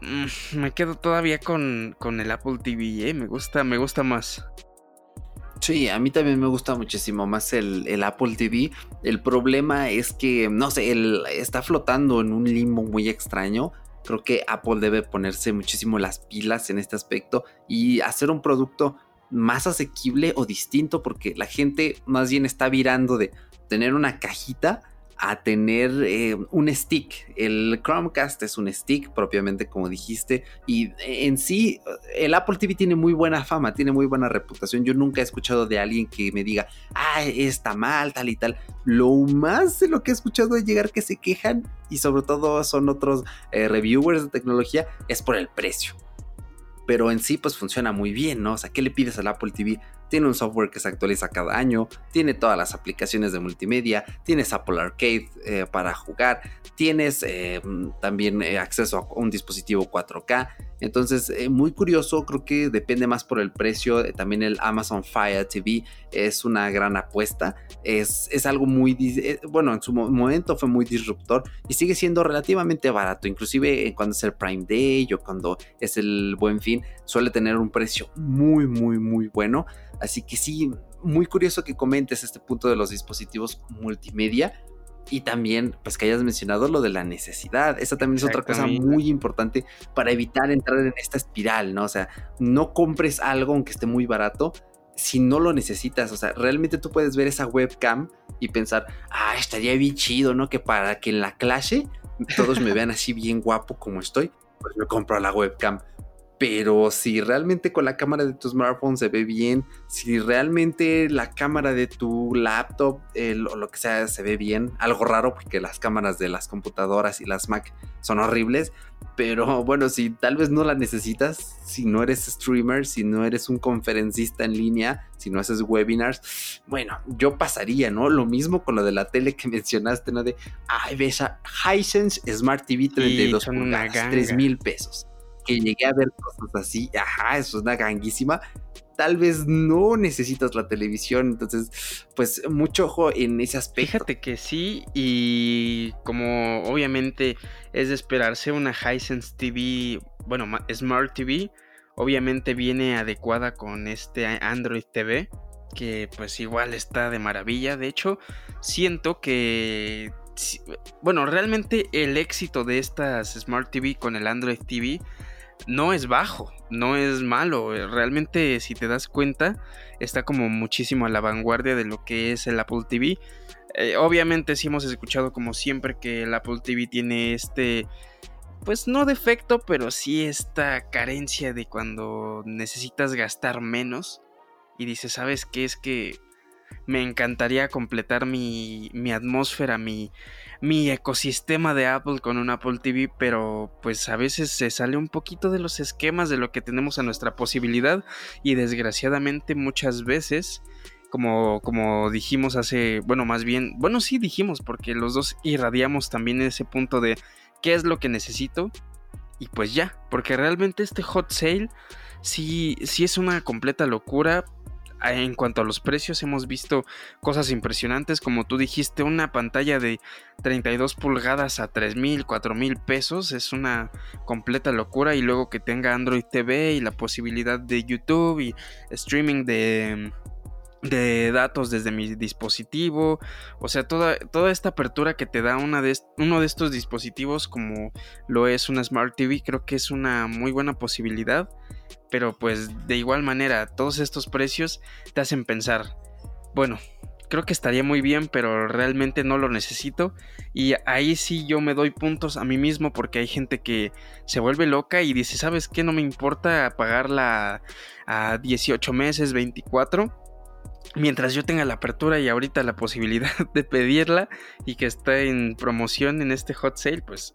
mm, me quedo todavía con, con el Apple TV ¿eh? me gusta me gusta más Sí, a mí también me gusta muchísimo más el, Apple TV. El problema es que, no sé, él está flotando en un limbo muy extraño. Creo que Apple debe ponerse muchísimo las pilas en este aspecto y hacer un producto más asequible o distinto porque la gente más bien está virando de tener una cajita a tener eh, un stick. El Chromecast es un stick propiamente como dijiste y en sí el Apple TV tiene muy buena fama, tiene muy buena reputación. Yo nunca he escuchado de alguien que me diga, ah, está mal, tal y tal. Lo más de lo que he escuchado de llegar que se quejan y sobre todo son otros eh, reviewers de tecnología es por el precio pero en sí pues funciona muy bien, ¿no? O sea, ¿qué le pides al Apple TV? Tiene un software que se actualiza cada año, tiene todas las aplicaciones de multimedia, tienes Apple Arcade eh, para jugar, tienes eh, también eh, acceso a un dispositivo 4K. Entonces, muy curioso, creo que depende más por el precio. también el Amazon Fire TV es una gran apuesta. Es, es algo muy, bueno, en su momento fue muy disruptor y sigue siendo relativamente barato. Inclusive cuando es el Prime Day o cuando es el Buen Fin, suele tener un precio muy, muy, muy bueno. Así que sí, muy curioso que comentes este punto de los dispositivos multimedia y también pues que hayas mencionado lo de la necesidad. Esa también es otra cosa muy importante para evitar entrar en esta espiral, ¿no? O sea, no compres algo aunque esté muy barato si no lo necesitas. O sea, realmente tú puedes ver esa webcam y pensar, ah, estaría bien chido, ¿no? Que para que en la clase todos me vean así bien guapo como estoy, pues me compro la webcam. Pero si realmente con la cámara de tu smartphone se ve bien, si realmente la cámara de tu laptop o lo que sea se ve bien, algo raro porque las cámaras de las computadoras y las Mac son horribles, pero bueno, si tal vez no la necesitas, si no eres streamer, si no eres un conferencista en línea, si no haces webinars, bueno, yo pasaría, ¿no? Lo mismo con lo de la tele que mencionaste, ¿no? De, ay, ves a Hisense Smart TV 32 pulgadas, 3 mil pesos que llegué a ver cosas así, ajá, eso es una ganguísima. Tal vez no necesitas la televisión, entonces, pues mucho ojo en ese aspecto. Fíjate que sí, y como obviamente es de esperarse una Hisense TV, bueno, Smart TV, obviamente viene adecuada con este Android TV, que pues igual está de maravilla. De hecho, siento que bueno, realmente el éxito de estas Smart TV con el Android TV no es bajo, no es malo. Eh, realmente, si te das cuenta, está como muchísimo a la vanguardia de lo que es el Apple TV. Eh, obviamente sí hemos escuchado como siempre que el Apple TV tiene este, pues no defecto, pero sí esta carencia de cuando necesitas gastar menos y dices, ¿sabes qué? Es que me encantaría completar mi, mi atmósfera, mi, mi ecosistema de Apple con un Apple TV, pero pues a veces se sale un poquito de los esquemas de lo que tenemos a nuestra posibilidad y desgraciadamente muchas veces como, como dijimos hace, bueno, más bien, bueno, sí dijimos, porque los dos irradiamos también ese punto de qué es lo que necesito. Y pues ya, porque realmente este hot sale sí, sí es una completa locura. En cuanto a los precios, hemos visto cosas impresionantes, como tú dijiste, una pantalla de 32 pulgadas a 3 mil, 4 mil pesos, es una completa locura. Y luego que tenga Android TV y la posibilidad de YouTube y streaming de, de datos desde mi dispositivo, o sea, toda, toda esta apertura que te da una de uno de estos dispositivos como lo es una Smart TV, creo que es una muy buena posibilidad, pero pues de igual manera, todos estos precios te hacen pensar, bueno, creo que estaría muy bien, pero realmente no lo necesito. Y ahí sí yo me doy puntos a mí mismo porque hay gente que se vuelve loca y dice, ¿sabes qué? No me importa pagarla a 18 meses, 24 mientras yo tenga la apertura y ahorita la posibilidad de pedirla y que está en promoción en este hot sale, pues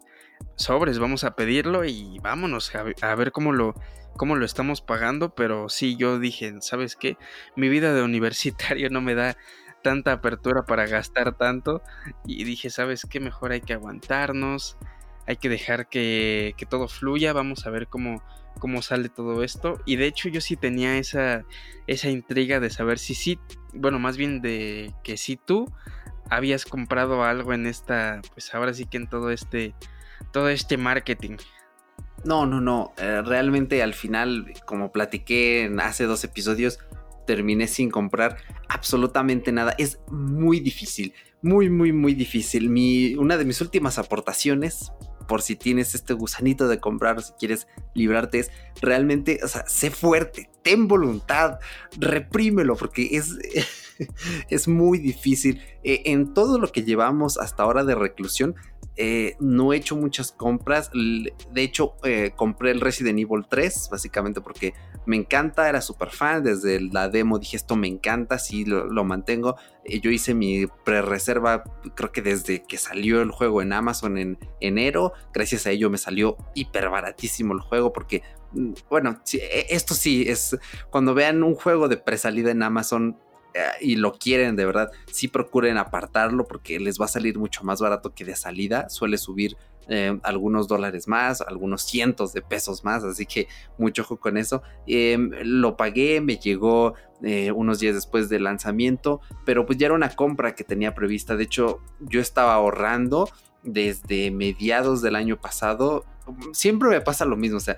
sobres, vamos a pedirlo y vámonos a, ver cómo lo, cómo lo estamos pagando. Pero sí, yo dije, ¿sabes qué? Mi vida de universitario no me da tanta apertura para gastar tanto. Y dije, ¿sabes qué? Mejor hay que aguantarnos, hay que dejar que, que todo fluya, vamos a ver cómo cómo sale todo esto. Y de hecho yo sí tenía esa, esa intriga de saber si sí, bueno, más bien de que si tú habías comprado algo en esta, pues ahora sí que en todo este, todo este marketing. No, no, no. Eh, realmente al final, como platiqué en hace dos episodios, terminé sin comprar absolutamente nada. Es muy difícil, muy, muy, muy difícil. Mi, una de mis últimas aportaciones por si tienes este gusanito de comprar si quieres librarte, es realmente, o sea, sé fuerte, ten voluntad, reprímelo, porque es, es muy difícil. Eh, en todo lo que llevamos hasta ahora de reclusión, eh, no he hecho muchas compras. De hecho, eh, compré el Resident Evil 3, básicamente porque me encanta, era súper fan. Desde la demo dije, esto me encanta, sí lo, mantengo. Eh, yo hice mi pre-reserva, creo que desde que salió el juego en Amazon en enero. Gracias a ello me salió hiper baratísimo el juego porque, mm, bueno, e, esto sí es cuando vean un juego de presalida en Amazon y lo quieren de verdad, sí procuren apartarlo porque les va a salir mucho más barato que de salida. Suele subir eh, algunos dólares más, algunos cientos de pesos más, así que mucho ojo con eso. Em, lo pagué, me llegó eh, unos días después del lanzamiento, pero pues ya era una compra que tenía prevista. De hecho, yo estaba ahorrando desde mediados del año pasado siempre me pasa lo mismo. O sea,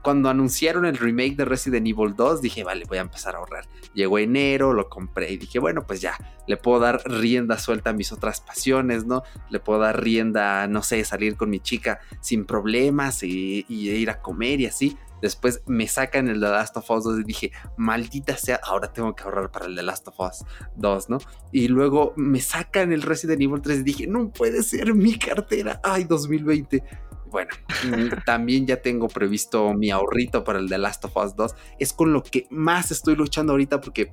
cuando anunciaron el remake de Resident Evil 2, dije, vale, voy a empezar a ahorrar. Llegó enero, lo compré y dije, bueno, pues ya, le puedo dar rienda suelta a mis otras pasiones, ¿no? Le puedo dar rienda, no sé, salir con mi chica sin problemas y, y ir a comer y así. Después me sacan el The Last of Us 2 y dije, maldita sea, ahora tengo que ahorrar para el The Last of Us 2, ¿no? Y luego me sacan el Resident Evil 3 y dije, no puede ser mi cartera, ay, 2020 bueno, mm, también ya tengo previsto mi ahorrito para el The Last of Us 2. Es con lo que más estoy luchando ahorita porque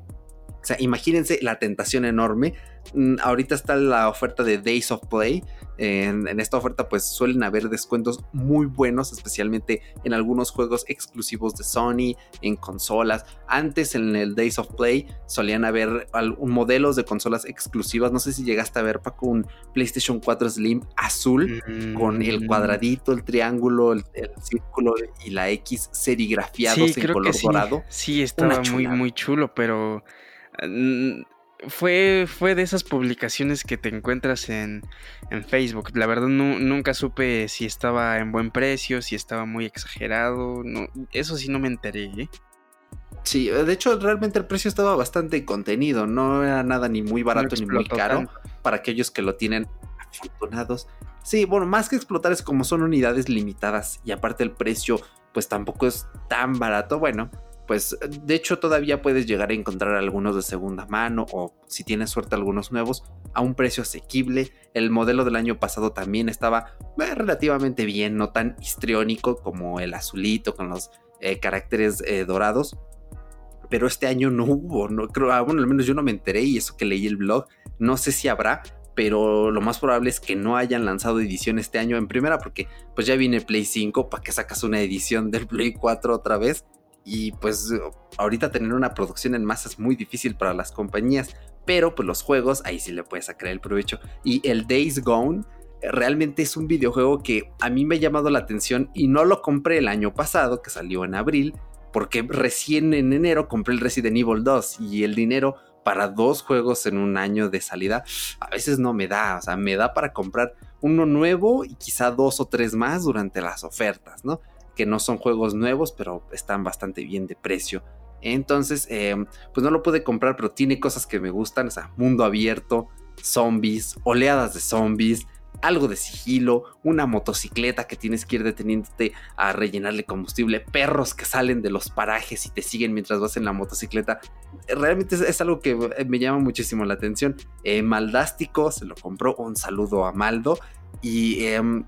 o sea, imagínense la tentación enorme. Mm, ahorita está la oferta de Days of Play. En, esta oferta pues suelen haber descuentos muy buenos, especialmente en algunos juegos exclusivos de Sony, en consolas. Antes en el Days of Play solían haber modelos de consolas exclusivas. No sé si llegaste a ver Paco un PlayStation 4 Slim azul con el mm. cuadradito, el triángulo, el, círculo y la X serigrafiados en color dorado. Sí, estaba muy, muy chulo, pero fue, fue de esas publicaciones que te encuentras en, Facebook. La verdad nunca supe si estaba en buen precio, si estaba muy exagerado. No, eso sí no me enteré. ¿eh? Sí, de hecho realmente el precio estaba bastante contenido. No era nada ni muy barato ni muy caro para aquellos que lo tienen afortunados. Sí, bueno, más que explotar es como son unidades limitadas y aparte el precio pues tampoco es tan barato. Bueno, pues de hecho todavía puedes llegar a encontrar algunos de segunda mano o si tienes suerte algunos nuevos a un precio asequible. El modelo del año pasado también estaba eh, relativamente bien, no tan histriónico como el azulito con los eh, caracteres eh, dorados. Pero este año no hubo, no creo, ah, bueno, al menos yo no me enteré y eso que leí el blog, no sé si habrá, pero lo más probable es que no hayan lanzado edición este año en primera porque pues ya viene Play 5, ¿para que sacas una edición del Play 4 otra vez? Y pues ahorita tener una producción en masa es muy difícil para las compañías, pero pues los juegos ahí sí le puedes sacar el provecho. Y el Days Gone eh, realmente es un videojuego que a mí me ha llamado la atención y no lo compré el año pasado, que salió en abril, porque recién en enero compré el Resident Evil 2 y el dinero para dos juegos en un año de salida a veces no me da, o sea, me da para comprar uno nuevo y quizá dos o tres más durante las ofertas, ¿no? Que no son juegos nuevos, pero están bastante bien de precio. Entonces, eh, pues no lo pude comprar, pero tiene cosas que me gustan, o sea, mundo abierto, zombies, oleadas de zombies, algo de sigilo, una motocicleta que tienes que ir deteniéndote a rellenarle combustible, perros que salen de los parajes y te siguen mientras vas en la motocicleta. Realmente es, algo que me llama muchísimo la atención. Eh, Maldástico se lo compró, un saludo a Maldo. Y em,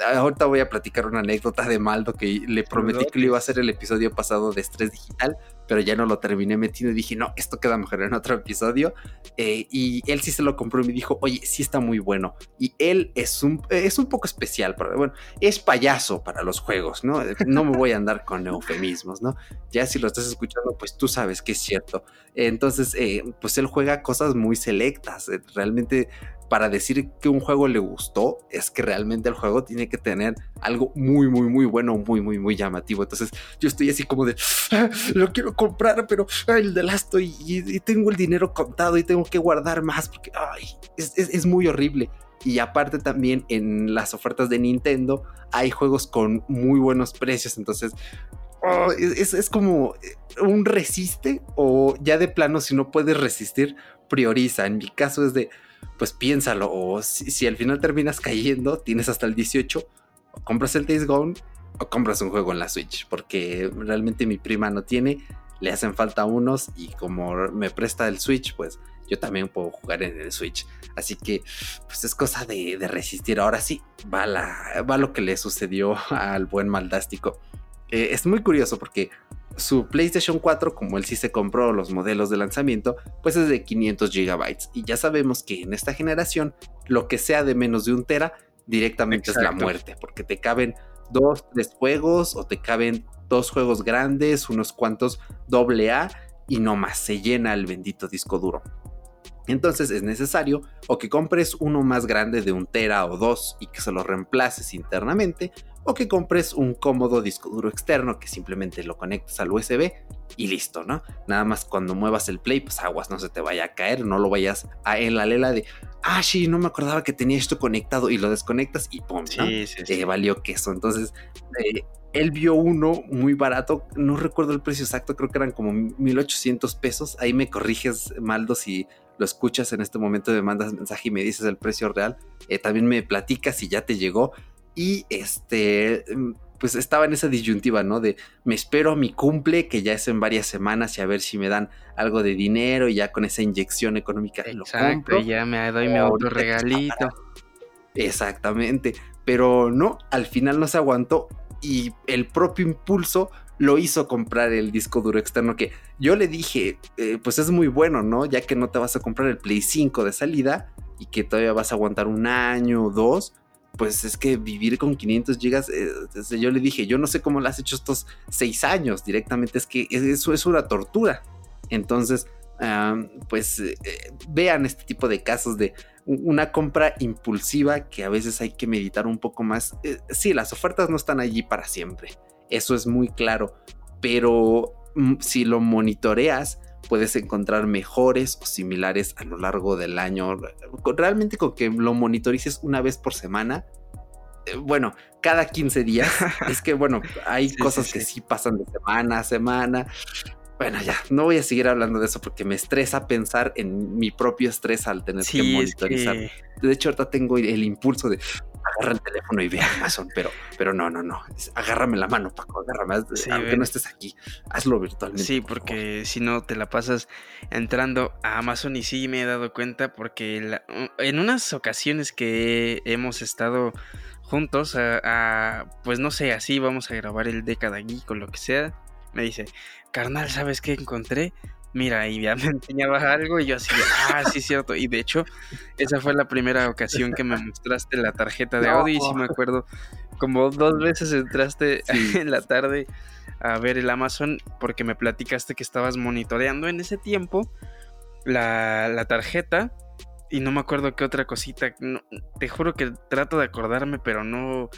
ahorita voy a platicar una anécdota de Maldo que le prometí que lo iba a hacer el episodio pasado de estrés digital, pero ya no lo terminé metiendo y dije, no, esto queda mejor en otro episodio. Eh, y él sí se lo compró y me dijo, oye, sí está muy bueno. Y él es un, es un poco especial, pero bueno, es payaso para los juegos, ¿no? No me voy a andar con eufemismos, ¿no? Ya si lo estás escuchando, pues tú sabes que es cierto. Entonces, eh, pues él juega cosas muy selectas. Realmente para decir que un juego le gustó es que realmente el juego tiene que tener algo muy, muy, muy bueno, muy, muy, muy llamativo. Entonces yo estoy así como de, ah, lo quiero comprar, pero el de Lasto y, tengo el dinero contado y tengo que guardar más porque ay, es, muy horrible. Y aparte también en las ofertas de Nintendo hay juegos con muy buenos precios. Entonces oh, es, es, como un resiste o ya de plano si no puedes resistir, prioriza. En mi caso es de, pues piénsalo. O si, al final terminas cayendo, tienes hasta el 18, o compras el Days Gone o compras un juego en la Switch, porque realmente mi prima no tiene, le hacen falta unos y como me presta el Switch, pues yo también puedo jugar en el Switch. Así que, pues es cosa de, resistir. Ahora sí, va, la, va lo que le sucedió al buen Maldástico. Eh, es muy curioso porque su PlayStation 4, como él sí se compró los modelos de lanzamiento, pues es de 500 GB. Y ya sabemos que en esta generación, lo que sea de menos de un tera, directamente es la muerte, porque te caben dos, tres juegos o te caben dos juegos grandes, unos cuantos doble A y no más, se llena el bendito disco duro. Entonces es necesario o que compres uno más grande de un tera o dos y que se lo reemplaces internamente, o que compres un cómodo disco duro externo que simplemente lo conectas al USB y listo, ¿no? Nada más cuando muevas el play, pues aguas, no se te vaya a caer, no lo vayas a en la lela de, ah, sí, no me acordaba que tenía esto conectado y lo desconectas y pum, ¿no? Sí, sí, eh, valió queso. Entonces, eh, él vio uno muy barato, no recuerdo el precio exacto, creo que eran como 1800 pesos. Ahí me corriges, Maldo, si lo escuchas en este momento, me mandas mensaje y me dices el precio real. Eh, también me platicas si ya te llegó. Y este, mm, pues estaba en esa disyuntiva, ¿no? De me espero a mi cumple, que ya es en varias semanas, y a ver si me dan algo de dinero y ya con esa inyección económica Exacto, lo ya me doy mi otro regalito. Exactamente, pero no, al final no se aguantó y el propio impulso lo hizo comprar el disco duro externo que yo le dije, eh, pues es muy bueno, ¿no? Ya que no te vas a comprar el Play 5 de salida y que todavía vas a aguantar un año o dos, pues es que vivir con 500 gigas, eh, yo le dije, yo no sé cómo lo has hecho estos seis años directamente, es que eso es una tortura. Entonces, pues eh, vean este tipo de casos de una compra impulsiva que a veces hay que meditar un poco más. Eh, sí, las ofertas no están allí para siempre, eso es muy claro, pero mm, si lo monitoreas, puedes encontrar mejores o similares a lo largo del año. Realmente con que lo monitorices una vez por semana, eh, bueno, cada 15 días, es que bueno, hay cosas que sí pasan de semana a semana. Bueno, ya, no voy a seguir hablando de eso porque me estresa pensar en mi propio estrés al tener que monitorizar. De hecho, ahorita tengo el impulso de agarra el teléfono y ve Amazon, pero, pero no, no, no. Agárrame la mano, Paco, agárrame, aunque no estés aquí, hazlo virtualmente. Sí, porque si no te la pasas entrando a Amazon y sí me he dado cuenta porque en unas ocasiones que hemos estado juntos, a, pues no sé, así vamos a grabar el década aquí con lo que sea, me dice, carnal, ¿sabes qué encontré? Mira, y ya me enseñaba algo y yo así, ah, sí, cierto. Y de hecho, esa fue la primera ocasión que me mostraste la tarjeta de audio y sí me acuerdo, como dos veces entraste en la tarde a ver el Amazon porque me platicaste que estabas monitoreando en ese tiempo la, la tarjeta y no me acuerdo qué otra cosita. te juro que trato de acordarme, pero no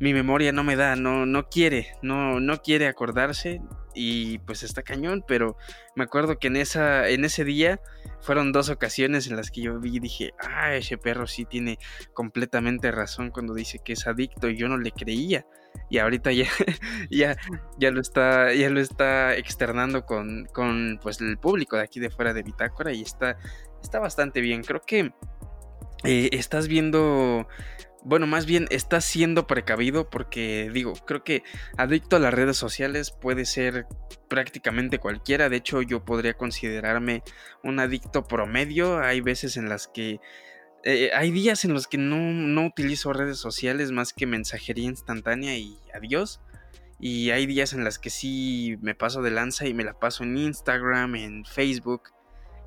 mi memoria no me da, no, no quiere, no, no quiere acordarse y pues está cañón, pero me acuerdo que en, esa, en ese día fueron dos ocasiones en las que yo vi y dije, ah, ese perro sí tiene completamente razón cuando dice que es adicto y yo no le creía. Y ahorita ya, ya, ya, lo, está, ya lo está externando con, con pues, el público de aquí de fuera de Bitácora y está, está bastante bien. Creo que eh, estás viendo bueno, más bien estás siendo precavido porque digo, creo que adicto a las redes sociales puede ser prácticamente cualquiera. De hecho, yo podría considerarme un adicto promedio. Hay veces en las que... Eh, hay días en los que no, no utilizo redes sociales más que mensajería instantánea y adiós. Y hay días en las que sí me paso de lanza y me la paso en Instagram, en Facebook.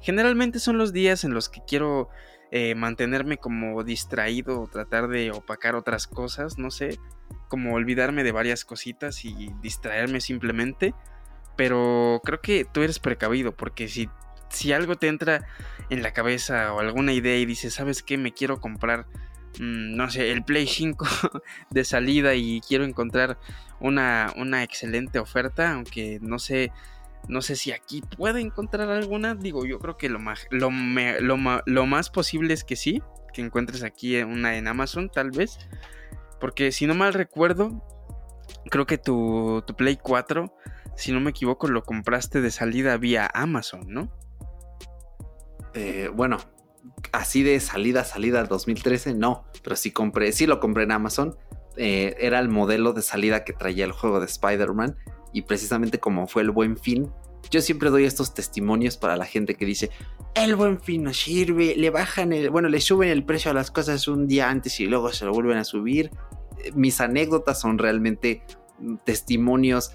Generalmente son los días en los que quiero eh, mantenerme como distraído tratar de opacar otras cosas, no sé, como olvidarme de varias cositas y distraerme simplemente. Pero creo que tú eres precavido porque si, si algo te entra en la cabeza o alguna idea y dices, ¿sabes qué? Me quiero comprar, mm, no sé, el Play 5 de salida y quiero encontrar una, una excelente oferta, aunque no sé no sé si aquí puede encontrar alguna. Digo, yo creo que lo más, lo, lo, más posible es que sí, que encuentres aquí una en Amazon, tal vez. Porque si no mal recuerdo, creo que tu, tu Play 4, si no me equivoco, lo compraste de salida vía Amazon, ¿no? Eh, bueno, así de salida, salida 2013, no. Pero sí compré, sí lo compré en Amazon. Eh, era el modelo de salida que traía el juego de Spider-Man y precisamente como fue el buen fin, yo siempre doy estos testimonios para la gente que dice, el buen fin no sirve, le bajan el, bueno, le suben el precio a las cosas un día antes y luego se lo vuelven a subir. Eh, mis anécdotas son realmente mm, testimonios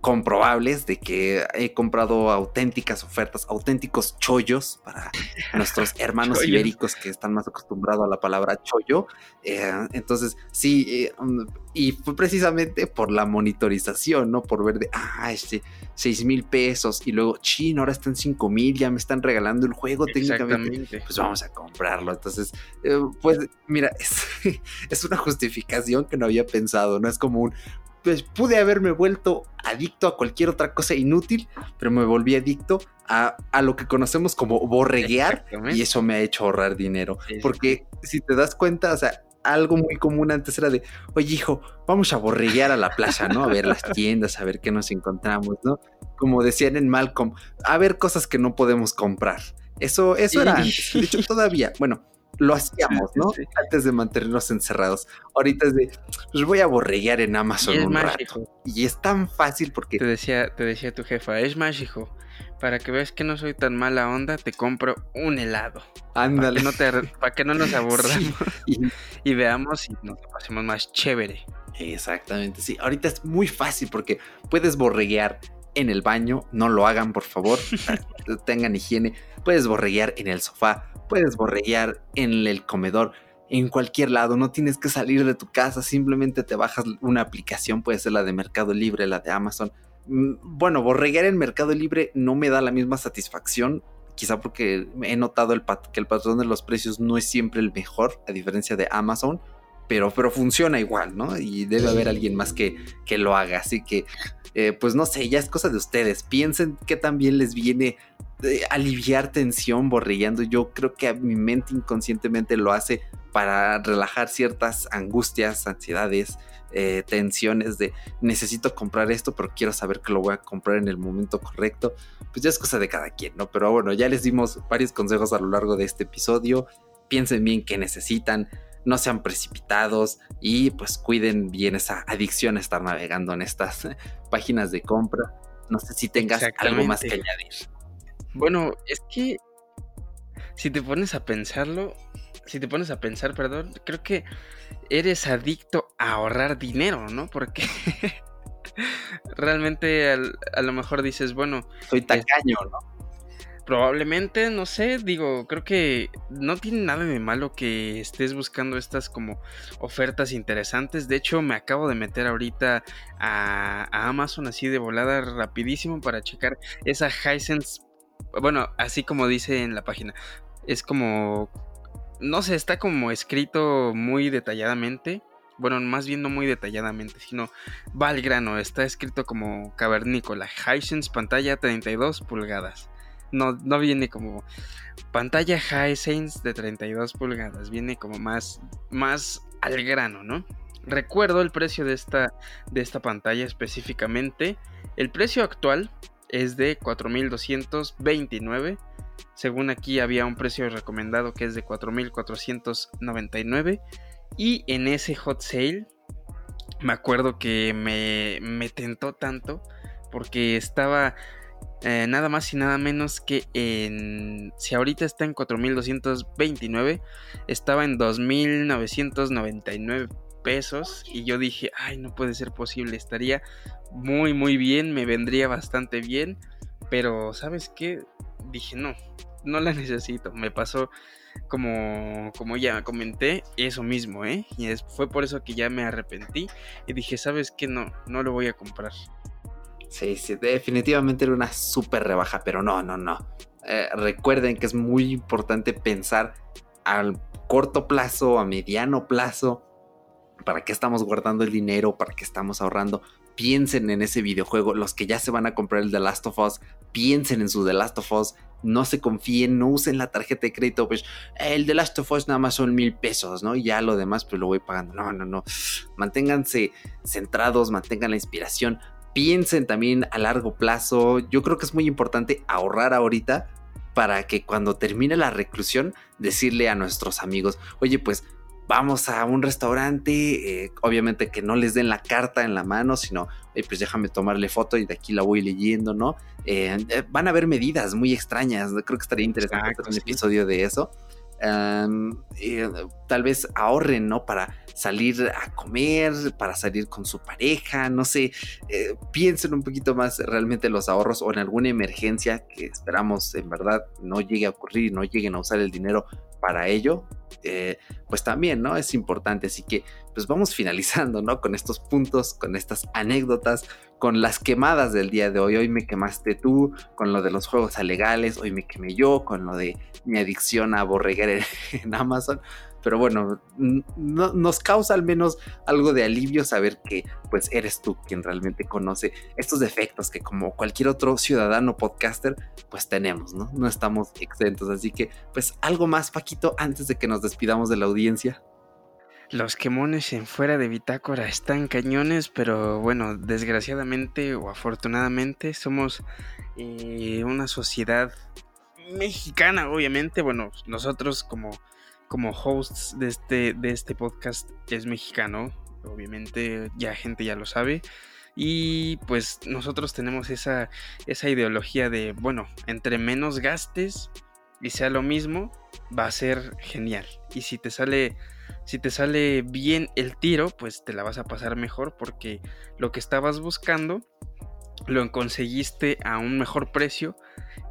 comprobables de que he comprado auténticas ofertas, auténticos chollos para nuestros hermanos ibéricos que están más acostumbrados a la palabra chollo. Eh, entonces, sí, eh, um, y fue precisamente por la monitorización, ¿no? Por ver de, ah, este, 6 mil pesos y luego, chino, ahora están 5 mil, ya me están regalando el juego técnicamente, pues vamos a comprarlo. Entonces, eh, pues mira, es, es una justificación que no había pensado, ¿no? Es como un, pues pude haberme vuelto adicto a cualquier otra cosa inútil, pero me volví adicto a, lo que conocemos como borreguear y eso me ha hecho ahorrar dinero. Porque si te das cuenta, o sea, algo muy común antes era de, oye hijo, vamos a borreguear a la plaza, ¿no? A ver las tiendas, a ver qué nos encontramos, ¿no? Como decían en Malcolm, a ver cosas que no podemos comprar. Eso, eso era antes. De hecho, todavía, bueno, lo hacíamos, ¿no? Antes de mantenernos encerrados. Ahorita es de, pues voy a borreguear en Amazon y un rato. Y es tan fácil porque... Te decía, te decía tu jefa, es más, hijo, para que veas que no soy tan mala onda, te compro un helado. Ándale. Para que no, nos aburramos y, veamos y nos pasemos más chévere. Exactamente, sí. Ahorita es muy fácil porque puedes borreguear en el baño, no lo hagan por favor, tengan higiene, puedes borreguear en el sofá, puedes borreguear en el comedor, en cualquier lado, no tienes que salir de tu casa, simplemente te bajas una aplicación, puede ser la de Mercado Libre, la de Amazon. Mm, bueno, borreguear en Mercado Libre no me da la misma satisfacción, quizá porque he notado el que el patrón de los precios no es siempre el mejor, a diferencia de Amazon, pero, pero funciona igual, ¿no? Y debe haber alguien más que, que lo haga, así que, eh, pues no sé, ya es cosa de ustedes, piensen que también les viene aliviar tensión borrillando. Yo creo que mi mente inconscientemente lo hace para relajar ciertas angustias, ansiedades, eh, tensiones de necesito comprar esto, pero quiero saber que lo voy a comprar en el momento correcto. Pues ya es cosa de cada quien, ¿no? Pero bueno, ya les dimos varios consejos a lo largo de este episodio. Piensen bien qué necesitan. no sean precipitados y pues cuiden bien esa adicción a estar navegando en estas páginas de compra. No sé si tengas algo más que añadir. Bueno, es que si te pones a pensarlo, si te pones a pensar, perdón, creo que eres adicto a ahorrar dinero, ¿no? Porque realmente a lo mejor dices, bueno... Soy tacaño, ¿no? Probablemente, no sé, digo, creo que no tiene nada de malo que estés buscando estas como ofertas interesantes. De hecho, me acabo de meter ahorita a, Amazon así de volada rapidísimo para checar esa Hisense. Bueno, así como dice en la página. Es como, no sé, está como escrito muy detalladamente bueno, más bien no muy detalladamente, sino va al grano, está escrito como cavernícola, Hisense pantalla 32 pulgadas. No, no viene como pantalla Hisense de 32 pulgadas, viene como más, más al grano, ¿no? Recuerdo el precio de esta, de esta pantalla específicamente. El precio actual es de 4.229. Según aquí había un precio recomendado que es de 4.499. Y en ese hot sale, me acuerdo que me, me tentó tanto porque estaba eh, nada más y nada menos que en... Si ahorita está en 4.229, estaba en 2.999 pesos y yo dije, ay, no puede ser posible, estaría muy, muy bien, me vendría bastante bien, pero ¿sabes qué? Dije, no, no la necesito, me pasó como, como ya comenté, eso mismo, ¿eh? Y fue por eso que ya me arrepentí y dije, ¿sabes qué? No, no lo voy a comprar. Sí, sí, definitivamente era una súper rebaja, pero no, no, no. Eh, recuerden que es muy importante pensar al corto plazo, a mediano plazo, para qué estamos guardando el dinero, para qué estamos ahorrando. Piensen en ese videojuego. Los que ya se van a comprar el The Last of Us, piensen en su The Last of Us no se confíen, no usen la tarjeta de crédito, pues el de Last of Us nada más son mil pesos, ¿no? Y ya lo demás pues lo voy pagando. No, no, no. Manténganse centrados, mantengan la inspiración, piensen también a largo plazo. Yo creo que es muy importante ahorrar ahorita para que cuando termine la reclusión decirle a nuestros amigos, oye, pues vamos a un restaurante, eh, obviamente que no les den la carta en la mano, sino, pues déjame tomarle foto y de aquí la voy leyendo, ¿no? Eh, eh, van a haber medidas muy extrañas, creo que estaría interesante hacer un episodio de eso. Tal vez ahorren, ¿no? Para salir a comer, para salir con su pareja, no sé, piensen un poquito más realmente los ahorros o en alguna emergencia que esperamos en verdad no llegue a ocurrir, no lleguen a usar el dinero para ello, eh, pues también, ¿no? Es importante. Así que, pues vamos finalizando, ¿no? Con estos puntos, con estas anécdotas, con las quemadas del día de hoy. Hoy me quemaste tú, con lo de los juegos alegales, hoy me quemé yo, con lo de mi adicción a borregar en Amazon pero bueno, nos causa al menos algo de alivio saber que pues eres tú quien realmente conoce estos defectos que como cualquier otro ciudadano podcaster pues tenemos, ¿no? No estamos exentos, así que pues algo más Paquito antes de que nos despidamos de la audiencia. Los quemones en fuera de bitácora están cañones, pero bueno, desgraciadamente o afortunadamente somos eh, una sociedad mexicana, obviamente. Bueno, nosotros como como hosts de este, de este podcast es mexicano, obviamente ya gente ya lo sabe. Y pues nosotros tenemos esa, esa ideología de, bueno, entre menos gastes y sea lo mismo, va a ser genial. Y si te sale, si te sale bien el tiro, pues te la vas a pasar mejor porque lo que estabas buscando lo conseguiste a un mejor precio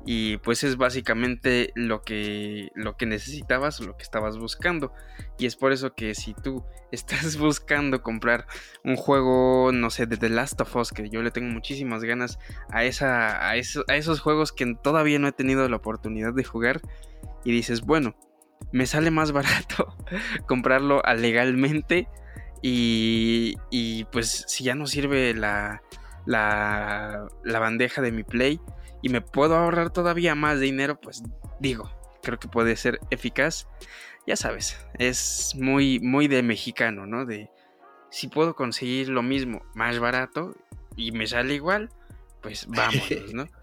y pues es básicamente lo que lo que necesitabas lo que estabas buscando. Y es por eso que si tú estás buscando comprar un juego no sé de The Last of Us que yo le tengo muchísimas ganas a esa a, a esos juegos que todavía no he tenido la oportunidad de jugar y dices bueno me sale más barato comprarlo legalmente y, y pues si ya no sirve la la, bandeja de mi Play y me puedo ahorrar todavía más dinero, pues digo, creo que puede ser eficaz. Ya sabes, es muy, muy de mexicano, ¿no? De si puedo conseguir lo mismo más barato y me sale igual, pues vámonos, ¿no?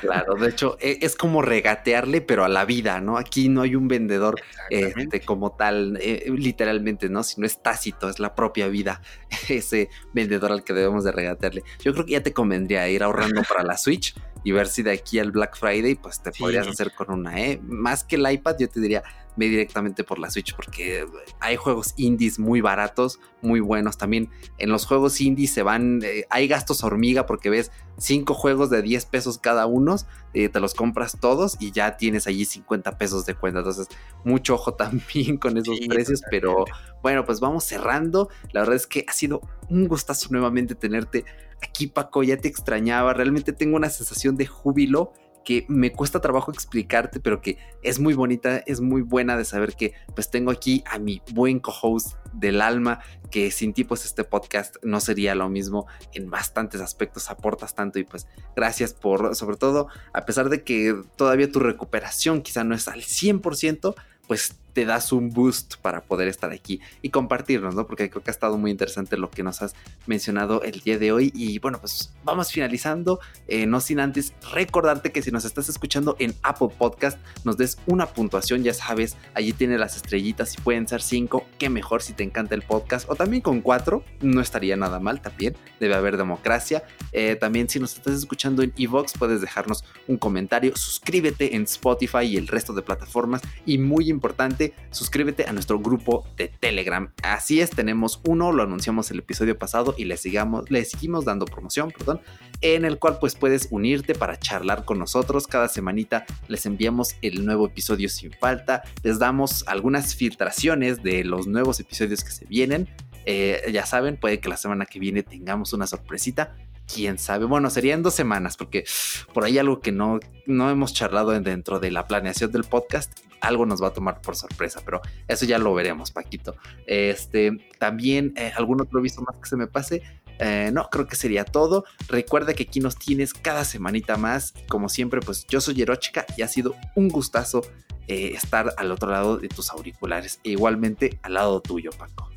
Claro, de hecho, e, es como regatearle, pero a la vida, ¿no? Aquí no hay un vendedor este, como tal, eh, literalmente, ¿no? Sino es tácito, es la propia vida, ese vendedor al que debemos de regatearle. Yo creo que ya te convendría ir ahorrando para la Switch y ver si de aquí al Black Friday, pues te podrías hacer con una, ¿eh? Más que el iPad, yo te diría, ve directamente por la Switch porque hay juegos indies muy baratos, muy buenos. También en los juegos indies se van, eh, hay gastos hormiga porque ves cinco juegos de 10 pesos cada uno, eh, te los compras todos y ya tienes allí 50 pesos de cuenta. Entonces, mucho ojo también con esos precios, pero bueno, pues vamos cerrando. La verdad es que ha sido un gustazo nuevamente tenerte aquí, Paco. Ya te extrañaba. Realmente tengo una sensación de júbilo que me cuesta trabajo explicarte, pero que es muy bonita, es muy buena de saber que pues tengo aquí a mi buen co-host del alma, que sin ti pues este podcast no sería lo mismo en bastantes aspectos, aportas tanto y pues gracias por, sobre todo, a pesar de que todavía tu recuperación quizá no es al 100%, pues te das un boost para poder estar aquí y compartirnos, ¿no? Porque creo que ha estado muy interesante lo que nos has mencionado el día de hoy. Y bueno, pues vamos finalizando, eh, no sin antes recordarte que si nos estás escuchando en Apple Podcast, nos des una puntuación, ya sabes, allí tiene las estrellitas y pueden ser cinco, qué mejor si te encanta el podcast, o también con cuatro, no estaría nada mal también, debe haber democracia. Eh, también si nos estás escuchando en Evox, puedes dejarnos un comentario, suscríbete en Spotify y el resto de plataformas y muy importante, suscríbete a nuestro grupo de Telegram. Así es, tenemos uno, lo anunciamos el episodio pasado y le, sigamos, le seguimos dando promoción, perdón, en el cual pues puedes unirte para charlar con nosotros. Cada semanita les enviamos el nuevo episodio sin falta, les damos algunas filtraciones de los nuevos episodios que se vienen. Eh, ya saben, puede que la semana que viene tengamos una sorpresita quién sabe. Bueno, serían dos semanas, porque por ahí algo que no, no hemos charlado dentro de la planeación del podcast, algo nos va a tomar por sorpresa, pero eso ya lo veremos, Paquito. Este, también eh, algún otro visto más que se me pase. Eh, no, creo que sería todo. Recuerda que aquí nos tienes cada semanita más. Como siempre, pues yo soy Yerochica y ha sido un gustazo eh, estar al otro lado de tus auriculares e igualmente al lado tuyo, Paco.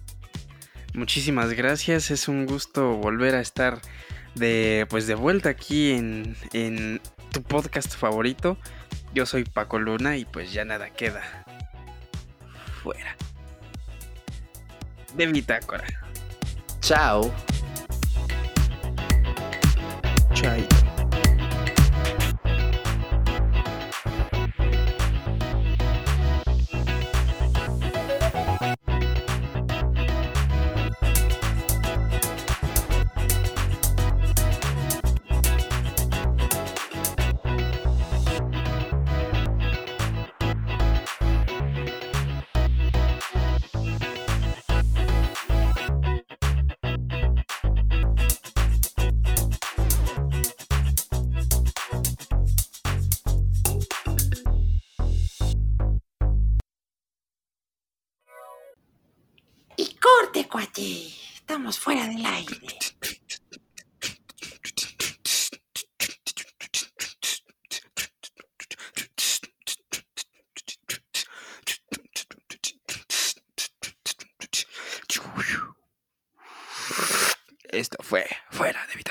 Muchísimas gracias, es un gusto volver a estar de pues de vuelta aquí en, en tu podcast favorito. Yo soy Paco Luna y pues ya nada queda. Fuera. De bitácora. Chao. Chao. Estamos fuera del aire. Esto fue fuera de.